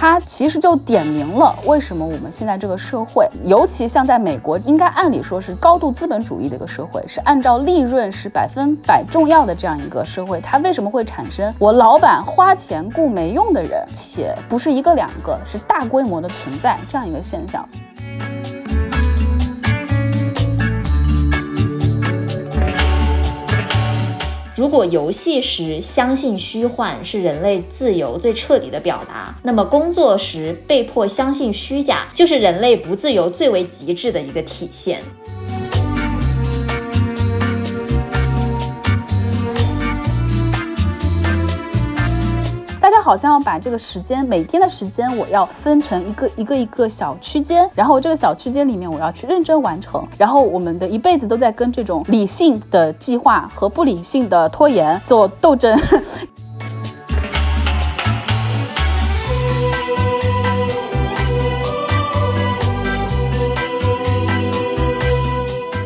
它其实就点明了为什么我们现在这个社会，尤其像在美国，应该按理说是高度资本主义的一个社会，是按照利润是百分百重要的这样一个社会，它为什么会产生我老板花钱雇没用的人，且不是一个两个，是大规模的存在这样一个现象？如果游戏时相信虚幻是人类自由最彻底的表达，那么工作时被迫相信虚假就是人类不自由最为极致的一个体现。好像要把这个时间，每天的时间，我要分成一个一个一个小区间，然后这个小区间里面，我要去认真完成。然后我们的一辈子都在跟这种理性的计划和不理性的拖延做斗争。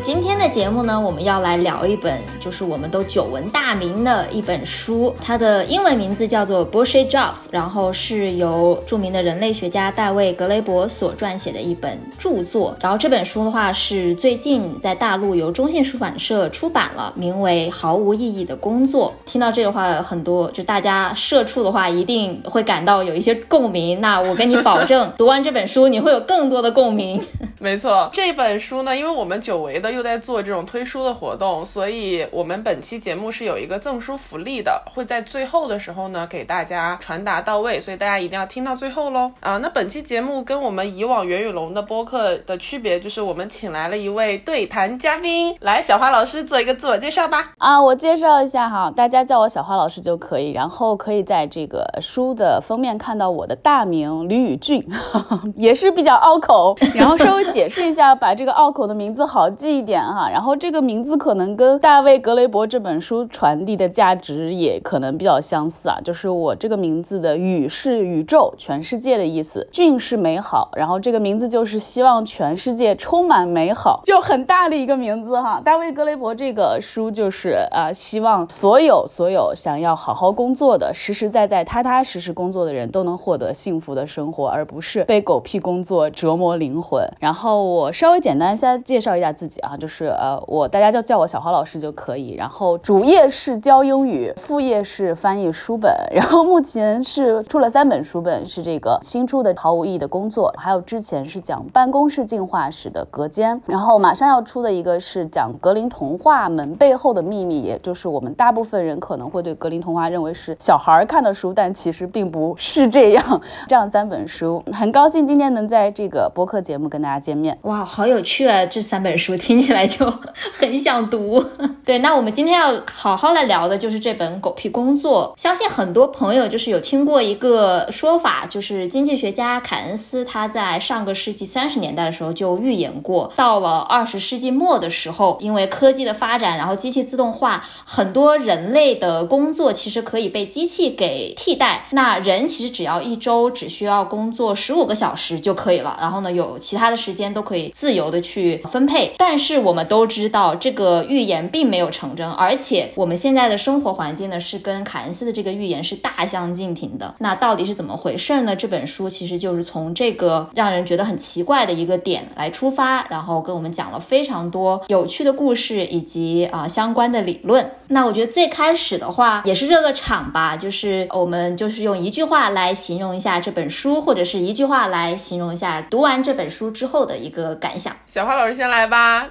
今天的节目呢，我们要来聊一本，就是我们都久闻大名的一本书，它的英文名字叫做《Bullshit Jobs》，然后是由著名的人类学家大卫·格雷伯所撰写的一本著作。然后这本书的话是最近在大陆由中信出版社出版了，名为《毫无意义的工作》。听到这个话，很多就大家社畜的话，一定会感到有一些共鸣。那我跟你保证，读完这本书，你会有更多的共鸣。没错，这本书呢，因为我们久违的又在做。这种推书的活动，所以我们本期节目是有一个赠书福利的，会在最后的时候呢给大家传达到位，所以大家一定要听到最后喽啊！那本期节目跟我们以往袁宇龙的播客的区别，就是我们请来了一位对谈嘉宾，来小花老师做一个自我介绍吧。啊，我介绍一下哈，大家叫我小花老师就可以，然后可以在这个书的封面看到我的大名吕宇俊，也是比较拗口，然后稍微解释一下，把这个拗口的名字好记一点哈。然后这个名字可能跟大卫·格雷伯这本书传递的价值也可能比较相似啊，就是我这个名字的“宇”是宇宙、全世界的意思，“俊”是美好，然后这个名字就是希望全世界充满美好，就很大的一个名字哈。大卫·格雷伯这个书就是啊，希望所有所有想要好好工作的、实实在在、踏踏实实工作的人都能获得幸福的生活，而不是被狗屁工作折磨灵魂。然后我稍微简单先介绍一下自己啊，就是呃我。大家就叫我小花老师就可。然后主业是教英语，副业是翻译书本。然后目前是出了三本书本，是这个新出的《毫无意义的工作》，还有之前是讲办公室进化史的《隔间》。然后马上要出的一个是讲格林童话门背后的秘密，也就是我们大部分人可能会对格林童话认为是小孩看的书，但其实并不是这样。这样三本书，很高兴今天能在这个播客节目跟大家见面。哇，好有趣啊！这三本书听起来就。很想读，对，那我们今天要好好来聊的就是这本《狗屁工作》。相信很多朋友就是有听过一个说法，就是经济学家凯恩斯他在上个世纪三十年代的时候就预言过，到了二十世纪末的时候，因为科技的发展，然后机器自动化，很多人类的工作其实可以被机器给替代。那人其实只要一周只需要工作十五个小时就可以了，然后呢，有其他的时间都可以自由的去分配。但是我们都知道。这个预言并没有成真，而且我们现在的生活环境呢，是跟凯恩斯的这个预言是大相径庭的。那到底是怎么回事呢？这本书其实就是从这个让人觉得很奇怪的一个点来出发，然后跟我们讲了非常多有趣的故事以及啊相关的理论。那我觉得最开始的话也是热个场吧，就是我们就是用一句话来形容一下这本书，或者是一句话来形容一下读完这本书之后的一个感想。小花老师先来吧。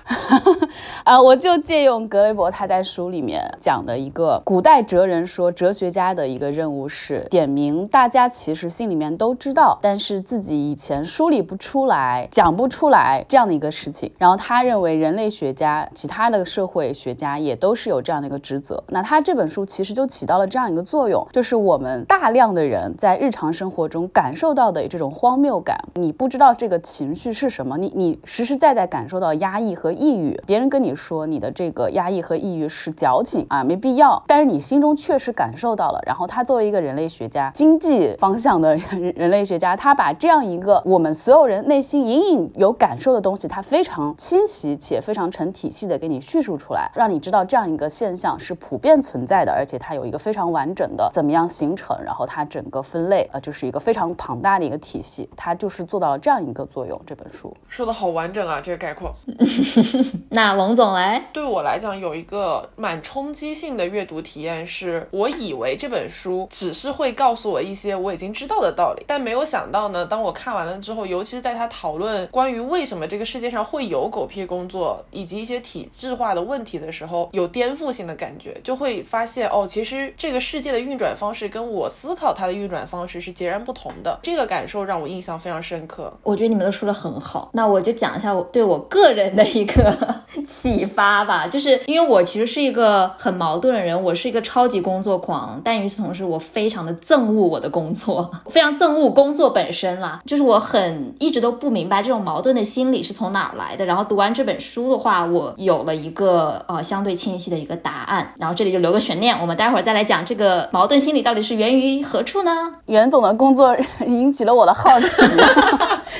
啊，我就借用格雷伯他在书里面讲的一个古代哲人说，哲学家的一个任务是点名大家其实心里面都知道，但是自己以前梳理不出来、讲不出来这样的一个事情。然后他认为人类学家、其他的社会学家也都是有这样的一个职责。那他这本书其实就起到了这样一个作用，就是我们大量的人在日常生活中感受到的这种荒谬感，你不知道这个情绪是什么？你你实实在在感受到压抑和抑郁，别人跟你说你的这个压抑和抑郁是矫情啊，没必要，但是你心中确实感受到了。然后他作为一个人类学家，经济方向的 人类学家，他把这样一个我们所有人内心隐隐有感受的东西，他非常清晰且非常成体系的给你叙述出来，让你知道这样一个现象是普遍存在的，而且它有一个非常完整的怎么样形成，然后它整个分类，呃，就是一个非常庞大的一个体系，它就是做到了这样一个作用。这本书说的好完整啊，这个概括。那龙总来，对我来讲有一一个蛮冲击性的阅读体验，是我以为这本书只是会告诉我一些我已经知道的道理，但没有想到呢，当我看完了之后，尤其是在他讨论关于为什么这个世界上会有狗屁工作以及一些体制化的问题的时候，有颠覆性的感觉，就会发现哦，其实这个世界的运转方式跟我思考它的运转方式是截然不同的。这个感受让我印象非常深刻。我觉得你们都说的很好，那我就讲一下我对我个人的一个 启发吧。就是因为其实是一个很矛盾的人，我是一个超级工作狂，但与此同时，我非常的憎恶我的工作，非常憎恶工作本身啦。就是我很一直都不明白这种矛盾的心理是从哪儿来的。然后读完这本书的话，我有了一个呃相对清晰的一个答案。然后这里就留个悬念，我们待会儿再来讲这个矛盾心理到底是源于何处呢？袁总的工作引起了我的好奇。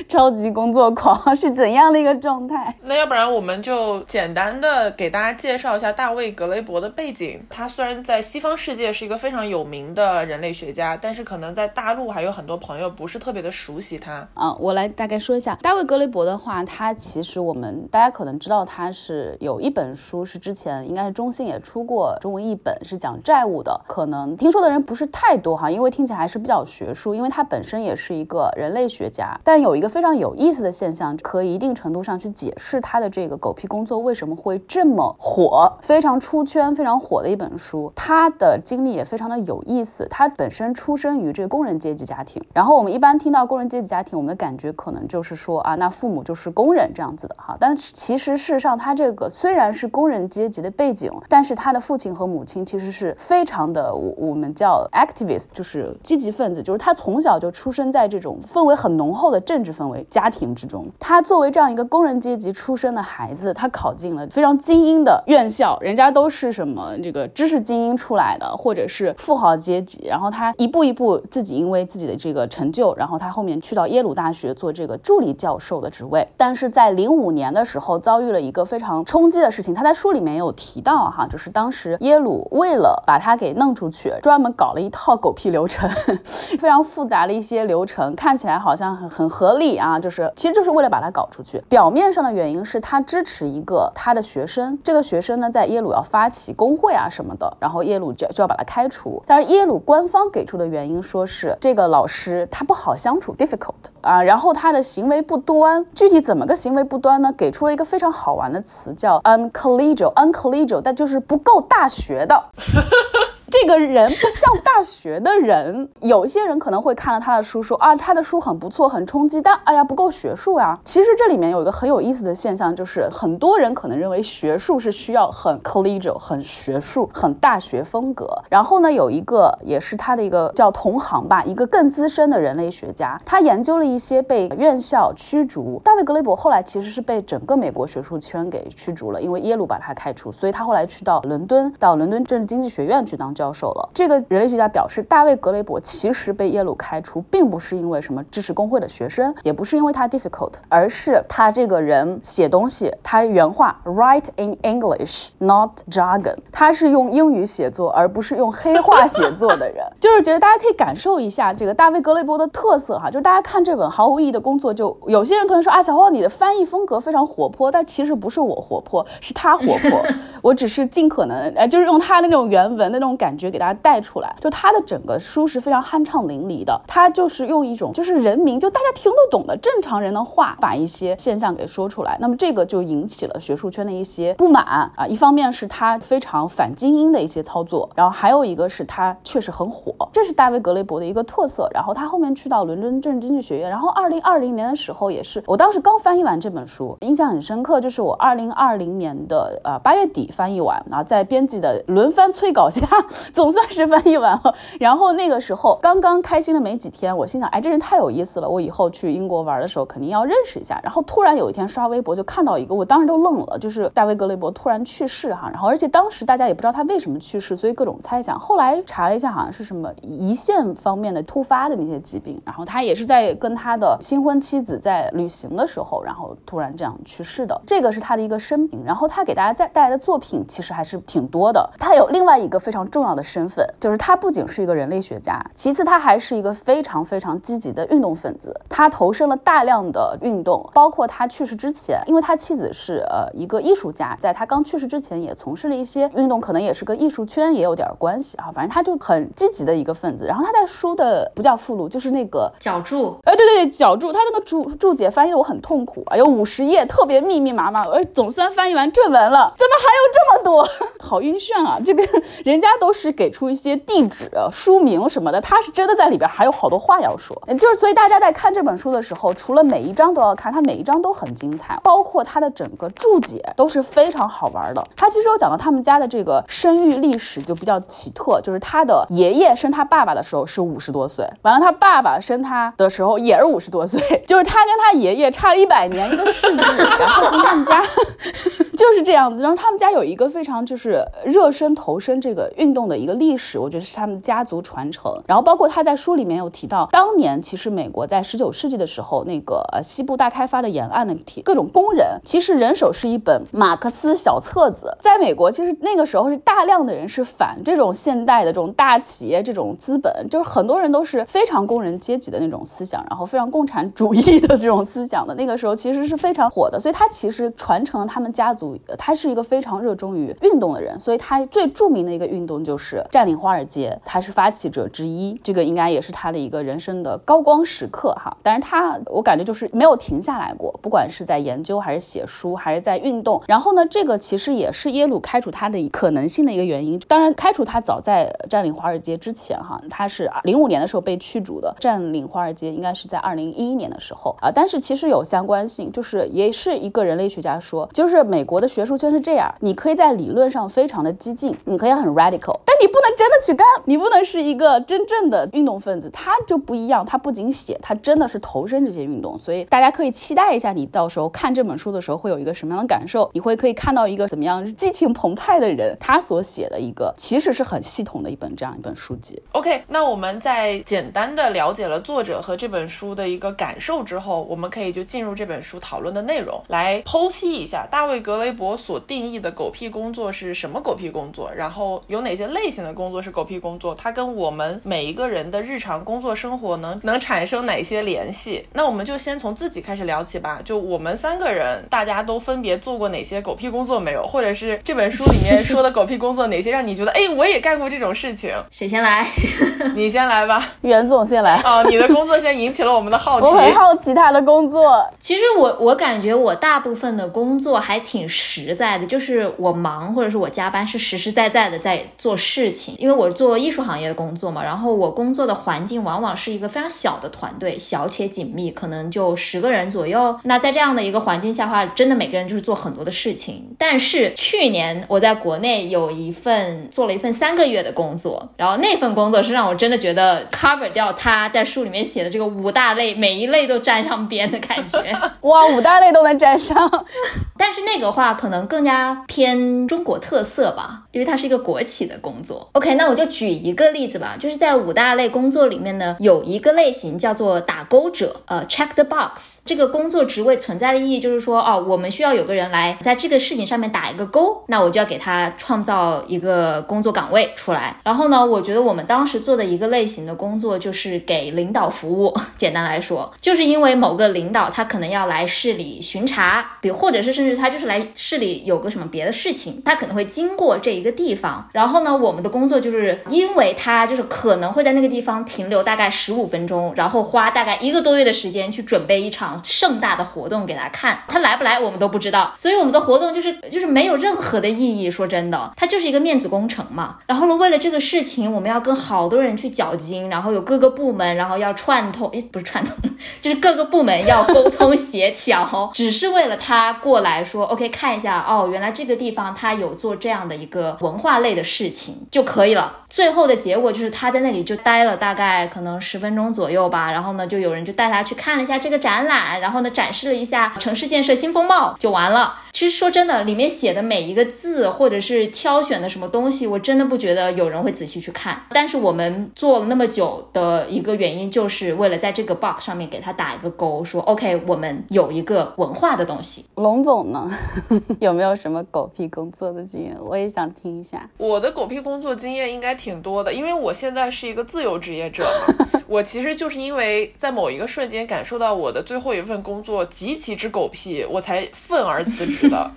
超级工作狂 是怎样的一个状态？那要不然我们就简单的给大家介绍一下大卫·格雷伯的背景。他虽然在西方世界是一个非常有名的人类学家，但是可能在大陆还有很多朋友不是特别的熟悉他。嗯，我来大概说一下大卫·格雷伯的话，他其实我们大家可能知道他是有一本书是之前应该是中信也出过中文译本，是讲债务的。可能听说的人不是太多哈，因为听起来还是比较学术。因为他本身也是一个人类学家，但有一个非常有意思的现象，可以一定程度上去解释他的这个狗屁工作为什么会这么火，非常出圈、非常火的一本书。他的经历也非常的有意思。他本身出生于这个工人阶级家庭，然后我们一般听到工人阶级家庭，我们的感觉可能就是说啊，那父母就是工人这样子的哈。但是其实事实上，他这个虽然是工人阶级的背景，但是他的父亲和母亲其实是非常的，我我们叫 activist，就是积极分子，就是他从小就出生在这种氛围很浓厚的政治氛围家庭之中。他作为这样一个工人阶级出身的孩子，他考进了非常精英的院校，人家都是什么这个知识精英出来的，或者是富豪阶级。然后他一步一步自己因为自己的这个成就，然后他后面去到耶鲁大学做这个助理教授的职位。但是在零五年的时候，遭遇了一个非常冲击的事情。他在书里面有提到哈，就是当时耶鲁为了把他给弄出去，专门搞了一套狗屁流程，非常复杂的一些流程，看起来好像很很合理啊，就是其实就是为了把他搞出去。表面上的原因是他支持一个他的学生，这个学生呢在耶鲁要发起工会啊什么的，然后耶鲁就就要把他开除。但是耶鲁官方给出的原因说是这个老师他不好相处，difficult 啊，然后他的行为不端。具体怎么个行为不端呢？给出了一个非常好玩的词叫 uncollegial，uncollegial，但就是不够大学的。这个人不像大学的人，有一些人可能会看了他的书说啊，他的书很不错，很冲击，但哎呀不够学术呀。其实这里面有一个很有意思的现象，就是很多人可能认为学术是需要很 collegial、很学术、很大学风格。然后呢，有一个也是他的一个叫同行吧，一个更资深的人类学家，他研究了一些被院校驱逐。大卫·格雷伯后来其实是被整个美国学术圈给驱逐了，因为耶鲁把他开除，所以他后来去到伦敦，到伦敦政治经济学院去当教。教授了。这个人类学家表示，大卫·格雷伯其实被耶鲁开除，并不是因为什么支持工会的学生，也不是因为他 difficult，而是他这个人写东西，他原话 write in English not jargon，他是用英语写作，而不是用黑话写作的人。就是觉得大家可以感受一下这个大卫·格雷伯的特色哈，就是大家看这本毫无意义的工作，就有些人可能说啊，小花你的翻译风格非常活泼，但其实不是我活泼，是他活泼，我只是尽可能呃，就是用他的那种原文的那种感。感觉给大家带出来，就他的整个书是非常酣畅淋漓的，他就是用一种就是人民就大家听得懂的正常人的话，把一些现象给说出来。那么这个就引起了学术圈的一些不满啊，一方面是他非常反精英的一些操作，然后还有一个是他确实很火，这是大卫格雷伯的一个特色。然后他后面去到伦敦政治经济学院，然后二零二零年的时候也是，我当时刚翻译完这本书，印象很深刻，就是我二零二零年的呃八月底翻译完，然后在编辑的轮番催稿下。总算是翻译完了。然后那个时候刚刚开心了没几天，我心想，哎，这人太有意思了，我以后去英国玩的时候肯定要认识一下。然后突然有一天刷微博就看到一个，我当时都愣了，就是大卫格雷伯突然去世哈。然后而且当时大家也不知道他为什么去世，所以各种猜想。后来查了一下，好像是什么胰腺方面的突发的那些疾病。然后他也是在跟他的新婚妻子在旅行的时候，然后突然这样去世的。这个是他的一个生平。然后他给大家在带来的作品其实还是挺多的。他有另外一个非常重要的身份，就是他不仅是一个人类学家，其次他还是一个非常非常积极的运动分子。他投身了大量的运动，包括他去世之前，因为他妻子是呃一个艺术家，在他刚去世之前也从事了一些运动，可能也是跟艺术圈也有点关系啊。反正他就很积极的一个分子。然后他在书的不叫附录，就是那个脚注，哎，对对对，脚注，他那个注注解翻译的我很痛苦啊，有五十页，特别密密麻麻，而总算翻译完正文了，怎么还有这么多？好晕眩啊！这边人家都是给出一些地址、书名什么的，他是真的在里边还有好多话要说。就是所以大家在看这本书的时候，除了每一章都要看，它每一章都很精彩，包括它的整个注解都是非常好玩的。他其实有讲到他们家的这个生育历史就比较奇特，就是他的爷爷生他爸爸的时候是五十多岁，完了他爸爸生他的时候也是五十多岁，就是他跟他爷爷差了一百年一个世纪，然后从他们家 就是这样子，然后他们家有一个非常就是热身投身这个运动的一个历史，我觉得是他们家族传承。然后包括他在书里面有提到，当年其实美国在十九世纪的时候，那个呃西部大开发的沿岸的体各种工人，其实人手是一本马克思小册子。在美国，其实那个时候是大量的人是反这种现代的这种大企业这种资本，就是很多人都是非常工人阶级的那种思想，然后非常共产主义的这种思想的。那个时候其实是非常火的，所以他其实传承了他们家族，他是一个非常热衷于运动的人，所以他最著名的一个运动就就是占领华尔街，他是发起者之一，这个应该也是他的一个人生的高光时刻哈。但是他我感觉就是没有停下来过，不管是在研究还是写书还是在运动。然后呢，这个其实也是耶鲁开除他的可能性的一个原因。当然，开除他早在占领华尔街之前哈，他是零五年的时候被驱逐的，占领华尔街应该是在二零一一年的时候啊。但是其实有相关性，就是也是一个人类学家说，就是美国的学术圈是这样，你可以在理论上非常的激进，你可以很 radical，但你不能真的去干，你不能是一个真正的运动分子，他就不一样，他不仅写，他真的是投身这些运动，所以大家可以期待一下，你到时候看这本书的时候会有一个什么样的感受，你会可以看到一个怎么样激情澎湃的人，他所写的一个其实是很系统的一本这样一本书籍。OK，那我们在简单的了解了作者和这本书的一个感受之后，我们可以就进入这本书讨论的内容，来剖析一下大卫·格雷伯所定义的狗屁工作是什么狗屁工作，然后有哪些类型的工作是狗屁工作，它跟我们每一个人的日常工作生活能能产生哪些联系？那我们就先从自己开始聊起吧。就我们三个人，大家都分别做过哪些狗屁工作没有？或者是这本书里面说的狗屁工作，哪些让你觉得，哎，我也干过这种事情？谁先来？你先来吧。袁总先来。啊，你的工作先引起了我们的好奇。我很好奇他的工作。其实我我感觉我大部分的工作还挺实在的，就是我忙或者是我加班是实实在在的在做事情。因为我是做艺术行业的工作嘛，然后我工作的环境往往是一个非常小的团队，小且紧密，可能就十个人左右。那在这样的一个环境下的话，真的每个人就是做很多的事情。但是去年我在国内有一份做了一份三个月的工作，然后那份工作是让我真的觉得 cover 掉他在书里面写的这个五大类，每一类都沾上边的感觉。哇，五大类都能沾上。但是那个话可能更加偏中国特色吧，因为它是一个国企的工工作。OK，那我就举一个例子吧，就是在五大类工作里面呢，有一个类型叫做打勾者，呃，check the box。这个工作职位存在的意义就是说，哦，我们需要有个人来在这个事情上面打一个勾，那我就要给他创造一个工作岗位出来。然后呢，我觉得我们当时做的一个类型的工作就是给领导服务。简单来说，就是因为某个领导他可能要来市里巡查，比或者是甚至他就是来市里有个什么别的事情，他可能会经过这一个地方。然后呢，我们的工作就是因为他就是可能会在那个地方停留大概十五分钟，然后花大概一个多月的时间去准备一场盛大的活动给他看。他来不来我们都不知道，所以我们的活动就是就是没有任何的意义。说真的，它就是一个面子工程嘛。然后呢，为了这个事情，我们要跟好多人去绞筋，然后有各个部门，然后要串通，诶，不是串通，就是各个部门要沟通协调，只是为了他过。来说，OK，看一下哦，原来这个地方他有做这样的一个文化类的事情就可以了。最后的结果就是他在那里就待了大概可能十分钟左右吧，然后呢，就有人就带他去看了一下这个展览，然后呢，展示了一下城市建设新风貌，就完了。其实说真的，里面写的每一个字或者是挑选的什么东西，我真的不觉得有人会仔细去看。但是我们做了那么久的一个原因，就是为了在这个 box 上面给他打一个勾，说 OK，我们有一个文化的东西。龙总呢，有没有什么狗屁工作的经验？我也想听一下。我的狗屁工作经验应该挺多的，因为我现在是一个自由职业者嘛。我其实就是因为在某一个瞬间感受到我的最后一份工作极其之狗屁，我才愤而辞职的。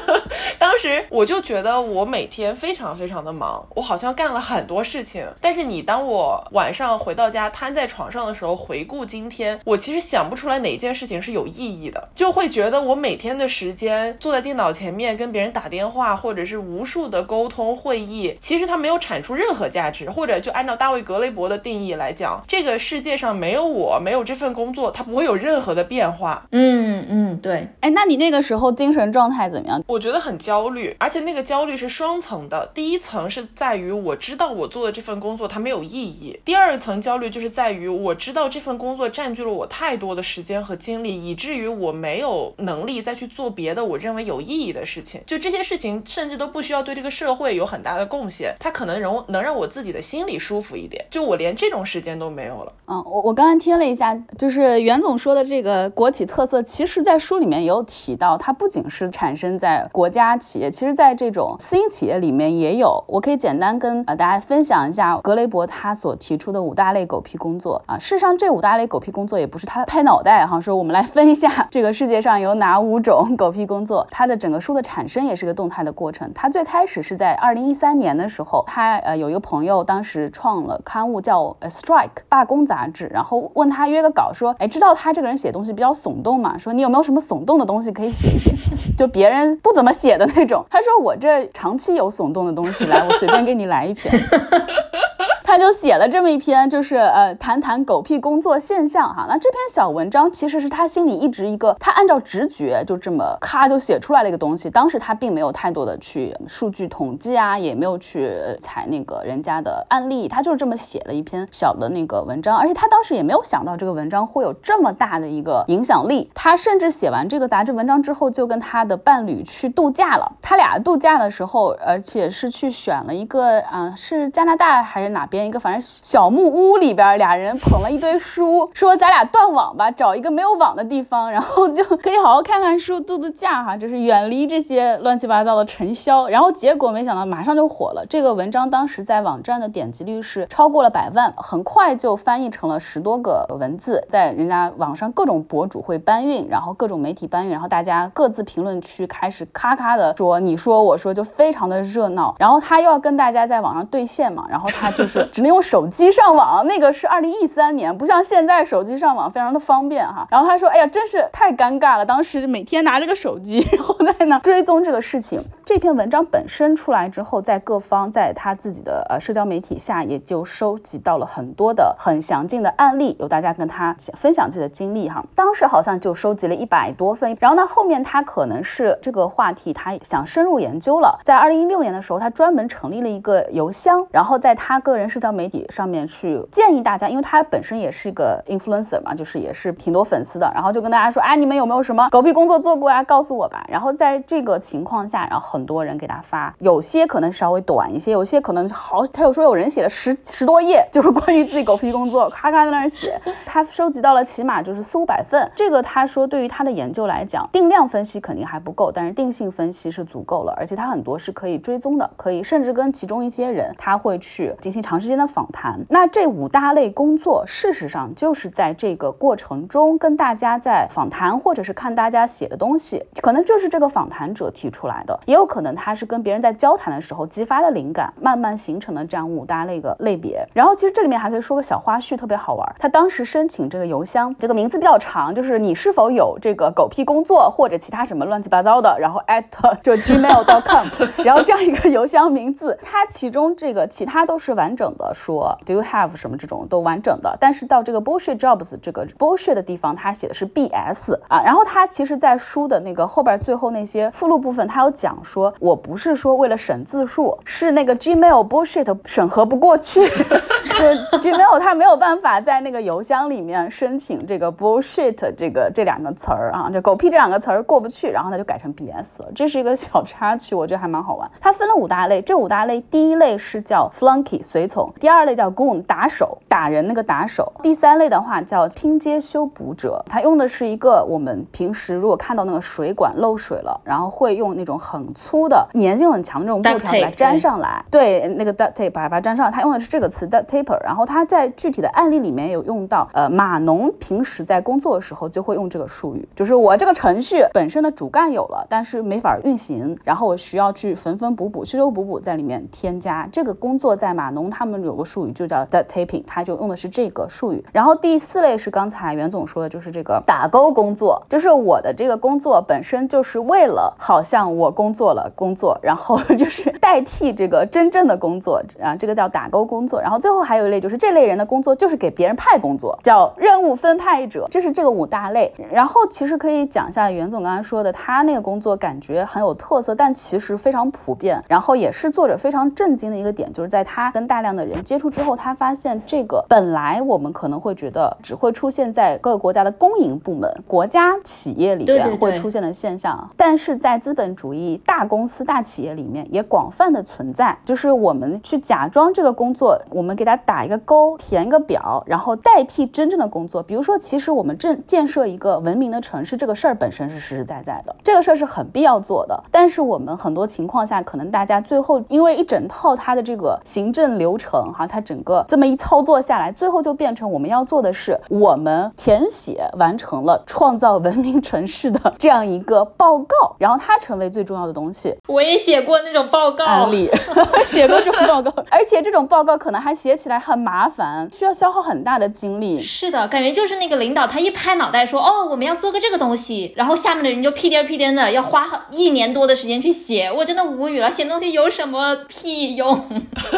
当时我就觉得我每天非常非常的忙，我好像干了很多事情。但是你当我晚上回到家瘫在床上的时候，回顾今天，我其实想不出来哪件事情是有意义的，就会觉得我每天的时间坐在电脑前面跟别人打电话，或者是无数的沟通会议，其实它没有产出任何价值。或者就按照大卫格雷伯的定义来讲，这个世界上没有我，没有这份工作，它不会有任何的变化。嗯嗯，对。哎，那你那个时候精神状态怎么样？我觉得很焦虑，而且那个焦虑是双层的。第一层是在于我知道我做的这份工作它没有意义，第二层焦虑就是在于我知道这份工作占据了我太多的时间和精力，以至于我没有能力再去做别的我认为有意义的事情。就这些事情甚至都不需要对这个社会有很大的贡献，它可能能能让我自己的心里舒服一点。就我连这种时间都没有了。嗯，我我刚刚听了一下，就是袁总说的这个国企特色，其实在书里面也有提到，它不仅是产生在国家企业，其实在这种私营企业里面也有。我可以简单跟呃大家分享一下格雷伯他所提出的五大类狗屁工作啊。事实上，这五大类狗屁工作也不是他拍脑袋哈，说我们来分一下这个世界上有哪五种狗屁工作。它的整个书的产生也是个动态的过程。他最开始是在二零一三年的时候，他呃有一个朋友当时创了刊物叫呃 Strike 罢工杂志，然后问他约个稿，说哎知道他这个人写东西比较耸动嘛，说你有没有什么耸动的东西可以写一写，就别人不怎么写的那种。他说我这长期有耸动的东西，来我随便给你来一篇。他就写了这么一篇，就是呃谈谈狗屁工作现象哈。那这篇小文章其实是他心里一直一个，他按照直觉就这么咔就写出来了一个东西。当时他并没有太多的去数据统计啊，也没有去采那个人家的案例，他就是这么写了一篇小的那个文章。而且他当时也没有想到这个文章会有这么大的一个影响力。他甚至写完这个杂志文章之后，就跟他的伴侣去度假了。他俩度假的时候，而且是去选了一个啊，是加拿大还是哪边？一个反正小木屋里边，俩人捧了一堆书，说咱俩断网吧，找一个没有网的地方，然后就可以好好看看书、度度假哈，就是远离这些乱七八糟的尘嚣。然后结果没想到马上就火了，这个文章当时在网站的点击率是超过了百万，很快就翻译成了十多个文字，在人家网上各种博主会搬运，然后各种媒体搬运，然后大家各自评论区开始咔咔的说你说我说，就非常的热闹。然后他又要跟大家在网上兑现嘛，然后他就是。只能用手机上网，那个是二零一三年，不像现在手机上网非常的方便哈。然后他说，哎呀，真是太尴尬了，当时每天拿着个手机，然后在那追踪这个事情。这篇文章本身出来之后，在各方在他自己的呃社交媒体下，也就收集到了很多的很详尽的案例，有大家跟他分享自己的经历哈。当时好像就收集了一百多份。然后呢，后面他可能是这个话题他想深入研究了，在二零一六年的时候，他专门成立了一个邮箱，然后在他个人是社交媒体上面去建议大家，因为他本身也是一个 influencer 嘛，就是也是挺多粉丝的，然后就跟大家说，哎，你们有没有什么狗屁工作做过啊？告诉我吧。然后在这个情况下，然后很多人给他发，有些可能稍微短一些，有些可能好，他有说有人写了十十多页，就是关于自己狗屁工作，咔咔在那儿写。他收集到了起码就是四五百份，这个他说对于他的研究来讲，定量分析肯定还不够，但是定性分析是足够了，而且他很多是可以追踪的，可以甚至跟其中一些人他会去进行尝试间的。访谈，那这五大类工作，事实上就是在这个过程中跟大家在访谈，或者是看大家写的东西，可能就是这个访谈者提出来的，也有可能他是跟别人在交谈的时候激发的灵感，慢慢形成的这样五大类个类别。然后其实这里面还可以说个小花絮，特别好玩。他当时申请这个邮箱，这个名字比较长，就是你是否有这个狗屁工作或者其他什么乱七八糟的，然后 at 就 gmail.com，然后这样一个邮箱名字，它其中这个其他都是完整的说 Do you have 什么这种都完整的，但是到这个 bullshit jobs 这个 bullshit 的地方，它写的是 BS 啊。然后它其实，在书的那个后边最后那些附录部分，它有讲说，我不是说为了省字数，是那个 Gmail bullshit 审核不过去，是 Gmail 它没有办法在那个邮箱里面申请这个 bullshit 这个这两个词儿啊，这狗屁这两个词儿过不去，然后它就改成 BS 了。这是一个小插曲，我觉得还蛮好玩。它分了五大类，这五大类第一类是叫 flunky 随从，第二类叫 goon 打手打人那个打手，第三类的话叫拼接修补者，它用的是一个我们平时如果看到那个水管漏水了，然后会用那种很粗的粘性很强的这种布条给它粘上来，对，那个 duct tape 把它粘上，它用的是这个词 duct taper，然后它在具体的案例里面有用到，呃，码农平时在工作的时候就会用这个术语，就是我这个程序本身的主干有了，但是没法运行，然后我需要去缝缝补补、修修补补在里面添加。这个工作，在码农他们有个术语就叫 duct taping，他就用的是这个术语。然后第四类是刚才袁总说的，就是这个打勾工作，就是我的这个工作本身就是为了好像我工作了工作，然后 就是代替这个真正的工作啊，这个叫打勾工作。然后最后还有一类就是这类人的工作就是给别人派工作，叫任务分派者，这是这个五大类。然后其实可以讲一下袁总刚才说的，他那个工作感觉很有特色，但其实非常普遍。然后也是作者非常震惊的一个点，就是在他跟大量人接触之后，他发现这个本来我们可能会觉得只会出现在各个国家的公营部门、国家企业里面会出现的现象，但是在资本主义大公司、大企业里面也广泛的存在。就是我们去假装这个工作，我们给他打一个勾，填一个表，然后代替真正的工作。比如说，其实我们正建设一个文明的城市，这个事儿本身是实实在在的，这个事儿是很必要做的。但是我们很多情况下，可能大家最后因为一整套它的这个行政流程哈，它整个这么一操作下来，最后就变成我们要做的是，我们填写完成了创造文明城市的这样一个报告，然后它成为最重要的东西。我也写过那种报告案例，写过这种报告，而且这种报告可能还写起来很麻烦，需要消耗很大的精力。是的，感觉就是那个领导他一拍脑袋说，哦，我们要做个这个东西，然后下面的人就屁颠屁颠的要花一年多的时间去写，我真的无语了，写东西有什么屁用？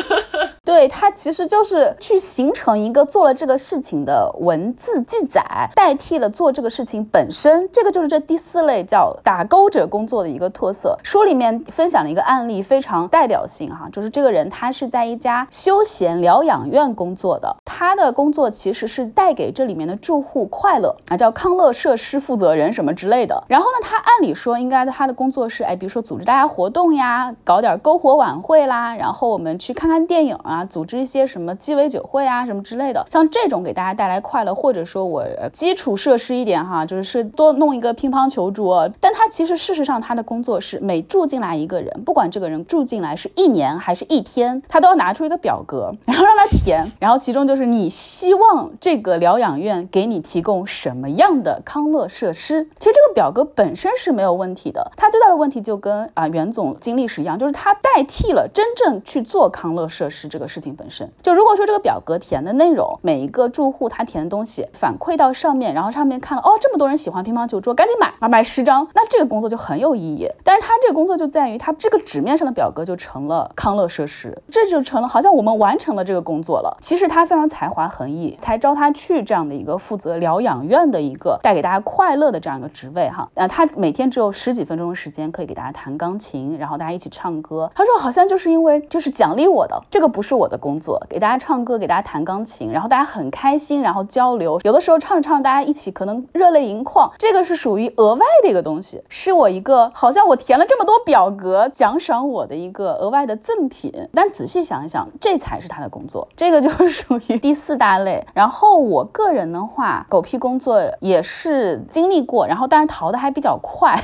对，对它其实就是去形成一个做了这个事情的文字记载，代替了做这个事情本身。这个就是这第四类叫打勾者工作的一个特色。书里面分享了一个案例，非常代表性哈，就是这个人他是在一家休闲疗养院工作的，他的工作其实是带给这里面的住户快乐啊，叫康乐设施负责人什么之类的。然后呢，他按理说应该他的工作是哎，比如说组织大家活动呀，搞点篝火晚会啦，然后我们去看看电影啊，组织一些什么鸡尾酒会啊什么之类的，像这种给大家带来快乐，或者说我基础设施一点哈，就是多弄一个乒乓球桌。但他其实事实上他的工作是每住进来一个人，不管这个人住进来是一年还是一天，他都要拿出一个表格，然后让他填，然后其中就是你希望这个疗养院给你提供什么样的康乐设施。其实这个表格本身是没有问题的，它最大的问题就跟啊袁总经历是一样，就是他代替了真正去做康乐设施这个事情本身。就如果说这个表格填的内容，每一个住户他填的东西反馈到上面，然后上面看了哦，这么多人喜欢乒乓球桌，赶紧买啊，买十张，那这个工作就很有意义。但是他这个工作就在于，他这个纸面上的表格就成了康乐设施，这就成了好像我们完成了这个工作了。其实他非常才华横溢，才招他去这样的一个负责疗养院的一个带给大家快乐的这样一个职位哈。呃，他每天只有十几分钟的时间可以给大家弹钢琴，然后大家一起唱歌。他说好像就是因为就是奖励我的，这个不是我的工作，给大家唱歌，给大家弹钢琴，然后大家很开心，然后交流，有的时候唱着唱着大家一起可能热泪盈眶，这个是属于额外的一个东西，是我一个好像我填了这么多表格奖赏我的一个额外的赠品。但仔细想一想，这才是他的工作，这个就是属于第四大类。然后我个人的话，狗屁工作也是经历过，然后但是逃的还比较快。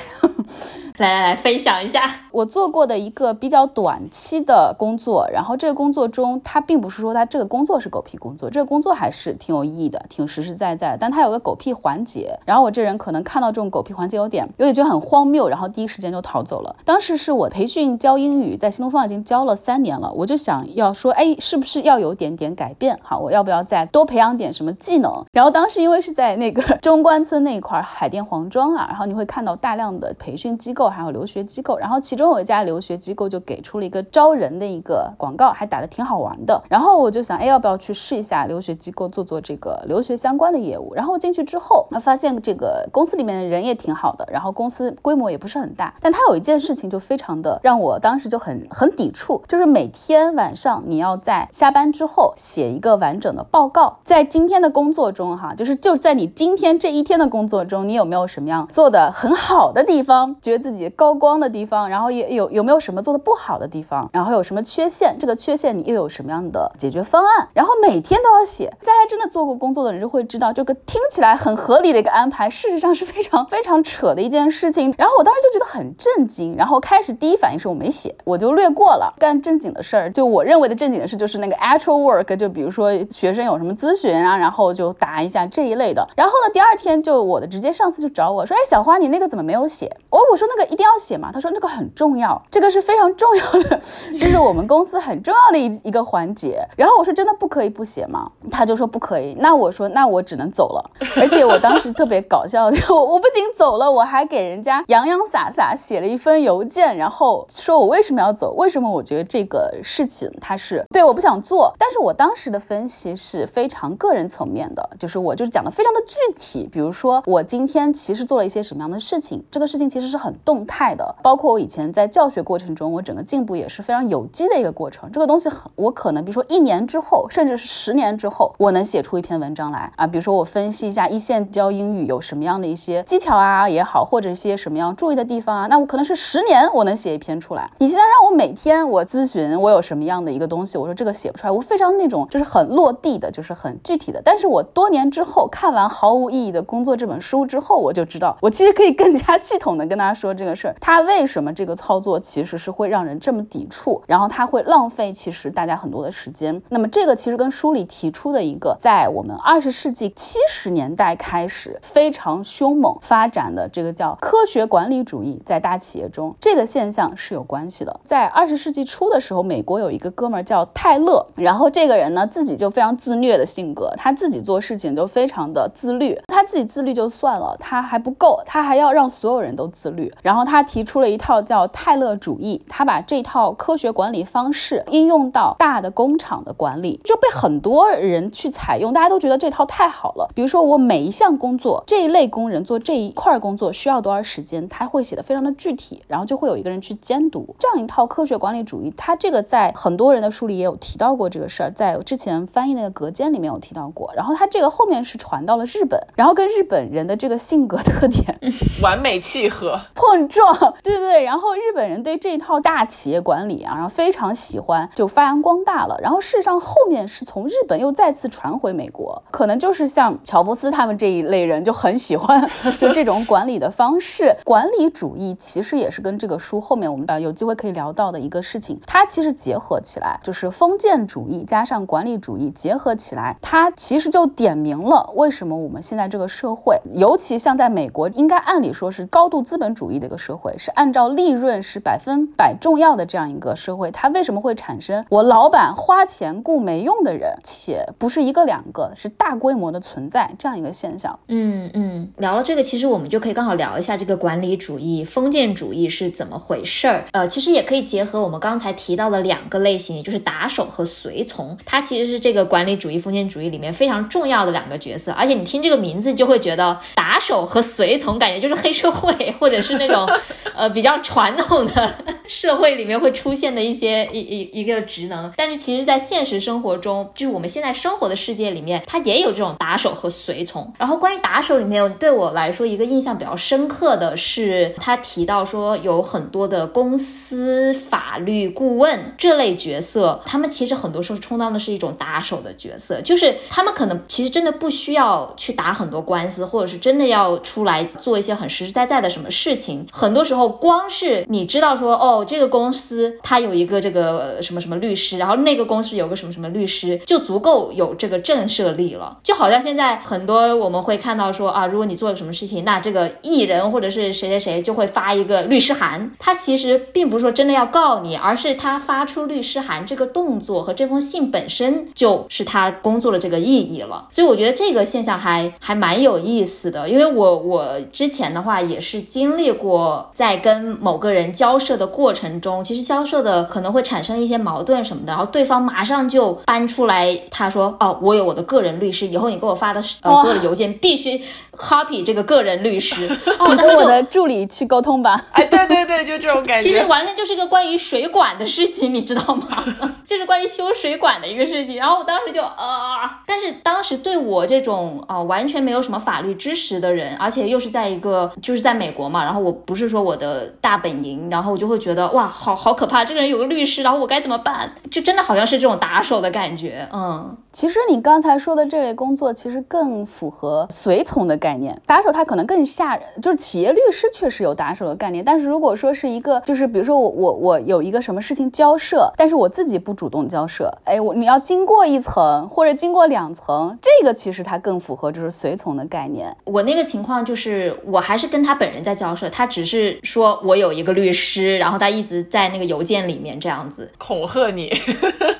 来来来，分享一下我做过的一个比较短期的工作。然后这个工作中，它并不是说它这个工作是狗屁工作，这个工作还是挺有意义的，挺实实在在。但它有个狗屁环节，然后我这人可能看到这种狗屁环节有点有点觉得很荒谬，然后第一时间就逃走了。当时是我培训教英语，在新东方已经教了三年了，我就想要说，哎，是不是要有点点改变？好，我要不要再多培养点什么技能？然后当时因为是在那个中关村那一块海淀黄庄啊，然后你会看到大量的培训机构，还有留学机构。然后其中有一家留学机构就给出了一个招人的一个广告，还打的挺好玩的。然后我就想，哎，要不要去试一下留学机构做做这个留学相关的业务？然后进去之后，他发现这个公司里面的人也挺好的，然后公司规模也不是很大，但他有一件事情就非常的让我当时就很很抵触，就是每天晚上你要在下班之后写一个完整的报告，在今天的工作中哈，就是就在你今天这一天的工作中，你有没有什么样做的很好的地方，觉得自己高光的地方，然后也有有没有什么做的不好的地方，然后有什么缺陷，这个缺陷你又有什么样的解决方案，然后每天都要写。大家真的做过工作的人就会知道，这个听起来很合理的一个安排，事实上是非常 非常扯的一件事情。然后我当时就觉得很震惊，然后开始第一反应是我没写，我就略过了。干正经的事儿，就我认为的正经的事，就是那个 actual work，就比如说学生有什么咨询啊，然后就答一下这一类的。然后呢，第二天就我的直接上司就找我说，哎，小花，你那个怎么没有写？哦我说那个一定要写嘛。他说那个很重要，这个是非常重要的，这是我们公司很重要的一一个环节。然后我说真的不可以不写吗？他就说不可以。那我说那我只能走了。而且我当时特别搞笑，就我我不仅走了，我还给人家洋洋洒洒写了一封邮件，然后说我为什么要走，为什么我觉得这个事情它是对我不想做。但是我当时的分析是非常个人层面的，就是我就是讲的非常的具体，比如说我今天其实做了一些什么样的事情，这个事情其实是很动态的，包括我以前在教学过程中，我整个进步也是非常有机的一个过程。这个东西很，我可能比如说一年之后，甚至是十年之后，我能写出一篇文章来啊，比如说我分析一下一线教英语有什么样的一些技巧啊也好，或者一些什么样注意的地方啊，那我可能是十年我能写一篇出来。你现在让我每天我咨询我有什么样的一个东西，我说这个写不出来，我非常那种就是很落地的，就是很具体的。但是我多年之后看完毫无意义的工作这本书之后，我就知道我其实可以更加系统的跟大家说这个事儿，他为什么这个操作其实是会让人这么抵触，然后他会浪费其实大家很多的时间。那么这个其实跟书里提出的一个在我们二十世纪七十年代开始非常凶猛发展的这个叫科学管理主义，在大企业中这个现象是有关系的。在二十世纪初的时候，美国有一个哥们儿叫泰勒，然后这个人呢自己就非常自虐的性格，他自己做事情就非常的自律，他自己自律就算了，他还不够，他还要让所有人都自律。然后他提出了一套叫泰勒主义，他把这套科学管理方式应用到大的工厂的管理，就被很多人去采用，大家都觉得这套太好了。比如说我每一项工作，这一类工人做这一块工作需要多少时间，他会写的非常的具体，然后就会有一个人去监督这样一套科学管理主义。他这个在很多人的书里也有提到过这个事儿，在之前翻译那个隔间里面有提到过。然后他这个后面是传到了日本，然后跟日本人的这个性格特点 完美契合碰撞，对对对。然后日本人对这一套大企业管理啊，然后非常喜欢，就发扬光大了。然后事实上后面是从日本又再次传回美国，可能就是像乔布斯他们这一类人就很喜欢 就这种管理的方式。管理主义其实也是跟这个书后面我们呃有机会可以聊到的一个事情，它其实结合起来就是封建主义加上管理主义结合起来，它其实就点明了为什么我们现在这个社会，尤其像在美国，应该按理说是高度资本主义的一个社会，是按照利润是百分百重要的这样一个社会，它为什么会产生我老板花钱雇没用的人，且不是一个两个，是大规模的存在这样一个现象？嗯嗯，聊了这个，其实我们就可以刚好聊一下这个管理主义、封建主义是怎么回事儿。呃，其实也可以结合我们刚才提到的两个类型，也就是打手和随从，它其实是这个管理主义、封建主义里面非常重要的两个角色。而且你听这个名字就会觉得打手和随从感觉就是黑社会，或者是那种呃比较传统的社会里面会出现的一些一一一个职能。但是其实，在现实生活中，就是我们现在生活的世界里面，它也有这种打手和随从。然后关于打手里面，对我来说一个印象比较深刻的是，他提到说有很多的公司法律顾问这类角色，他们其实很多时候充当的是一种打手的角色，就是他们可能其实真的不需要去打很多官司，或者是真的要出来做一些很实实在在的什么事情。很多时候，光是你知道说哦，这个公司它有一个这个什么什么律师，然后那个公司有个什么什么律师，就足够有这个震慑力了。就好像现在很多我们会看到说啊，如果你做了什么事情，那这个艺人或者是谁谁谁就会发一个律师函。他其实并不是说真的要告你，而是他发出律师函这个动作和这封信本身就是他工作的这个意义了。所以我觉得这个现象还还蛮有意思的，因为我我之前的话也是经历过在跟某个人交涉的过程中，其实交涉的可能会产生一些矛盾什么的，然后对方马上就搬出来，他说哦，我有我的个人律师，以后你给我发的呃所有的邮件必须 copy 这个个人律师。哦，你跟我的助理去沟通吧。哎，对对对，就这种感觉。其实完全就是一个关于水管的事情，你知道吗？就是关于修水管的一个事情。然后我当时就啊，但是当时对我这种啊完全没有什么法律知识的人，而且又是在一个就是在美国嘛，然后我不是说我的大本营，然后我就会觉得哇，好好可怕，这个人有个律师，然后我该怎么办？就真的好像是这种打手的感觉。嗯，其实你刚才说的这类工作，其实更符合随从的概念。打手他可能更吓人，就是企业律师确实有打手的概念，但是如果说是一个，就是比如说我我我有一个什么事情交涉，但是我自己不主动交涉，哎，我你要经过一层或者经过两层，这个其实它更符合就是随从的概念。我那个情况就是我还是跟他本人在交涉，他只是说我有一个律师，然后他一直在那个邮件里面这样子。恐吓你，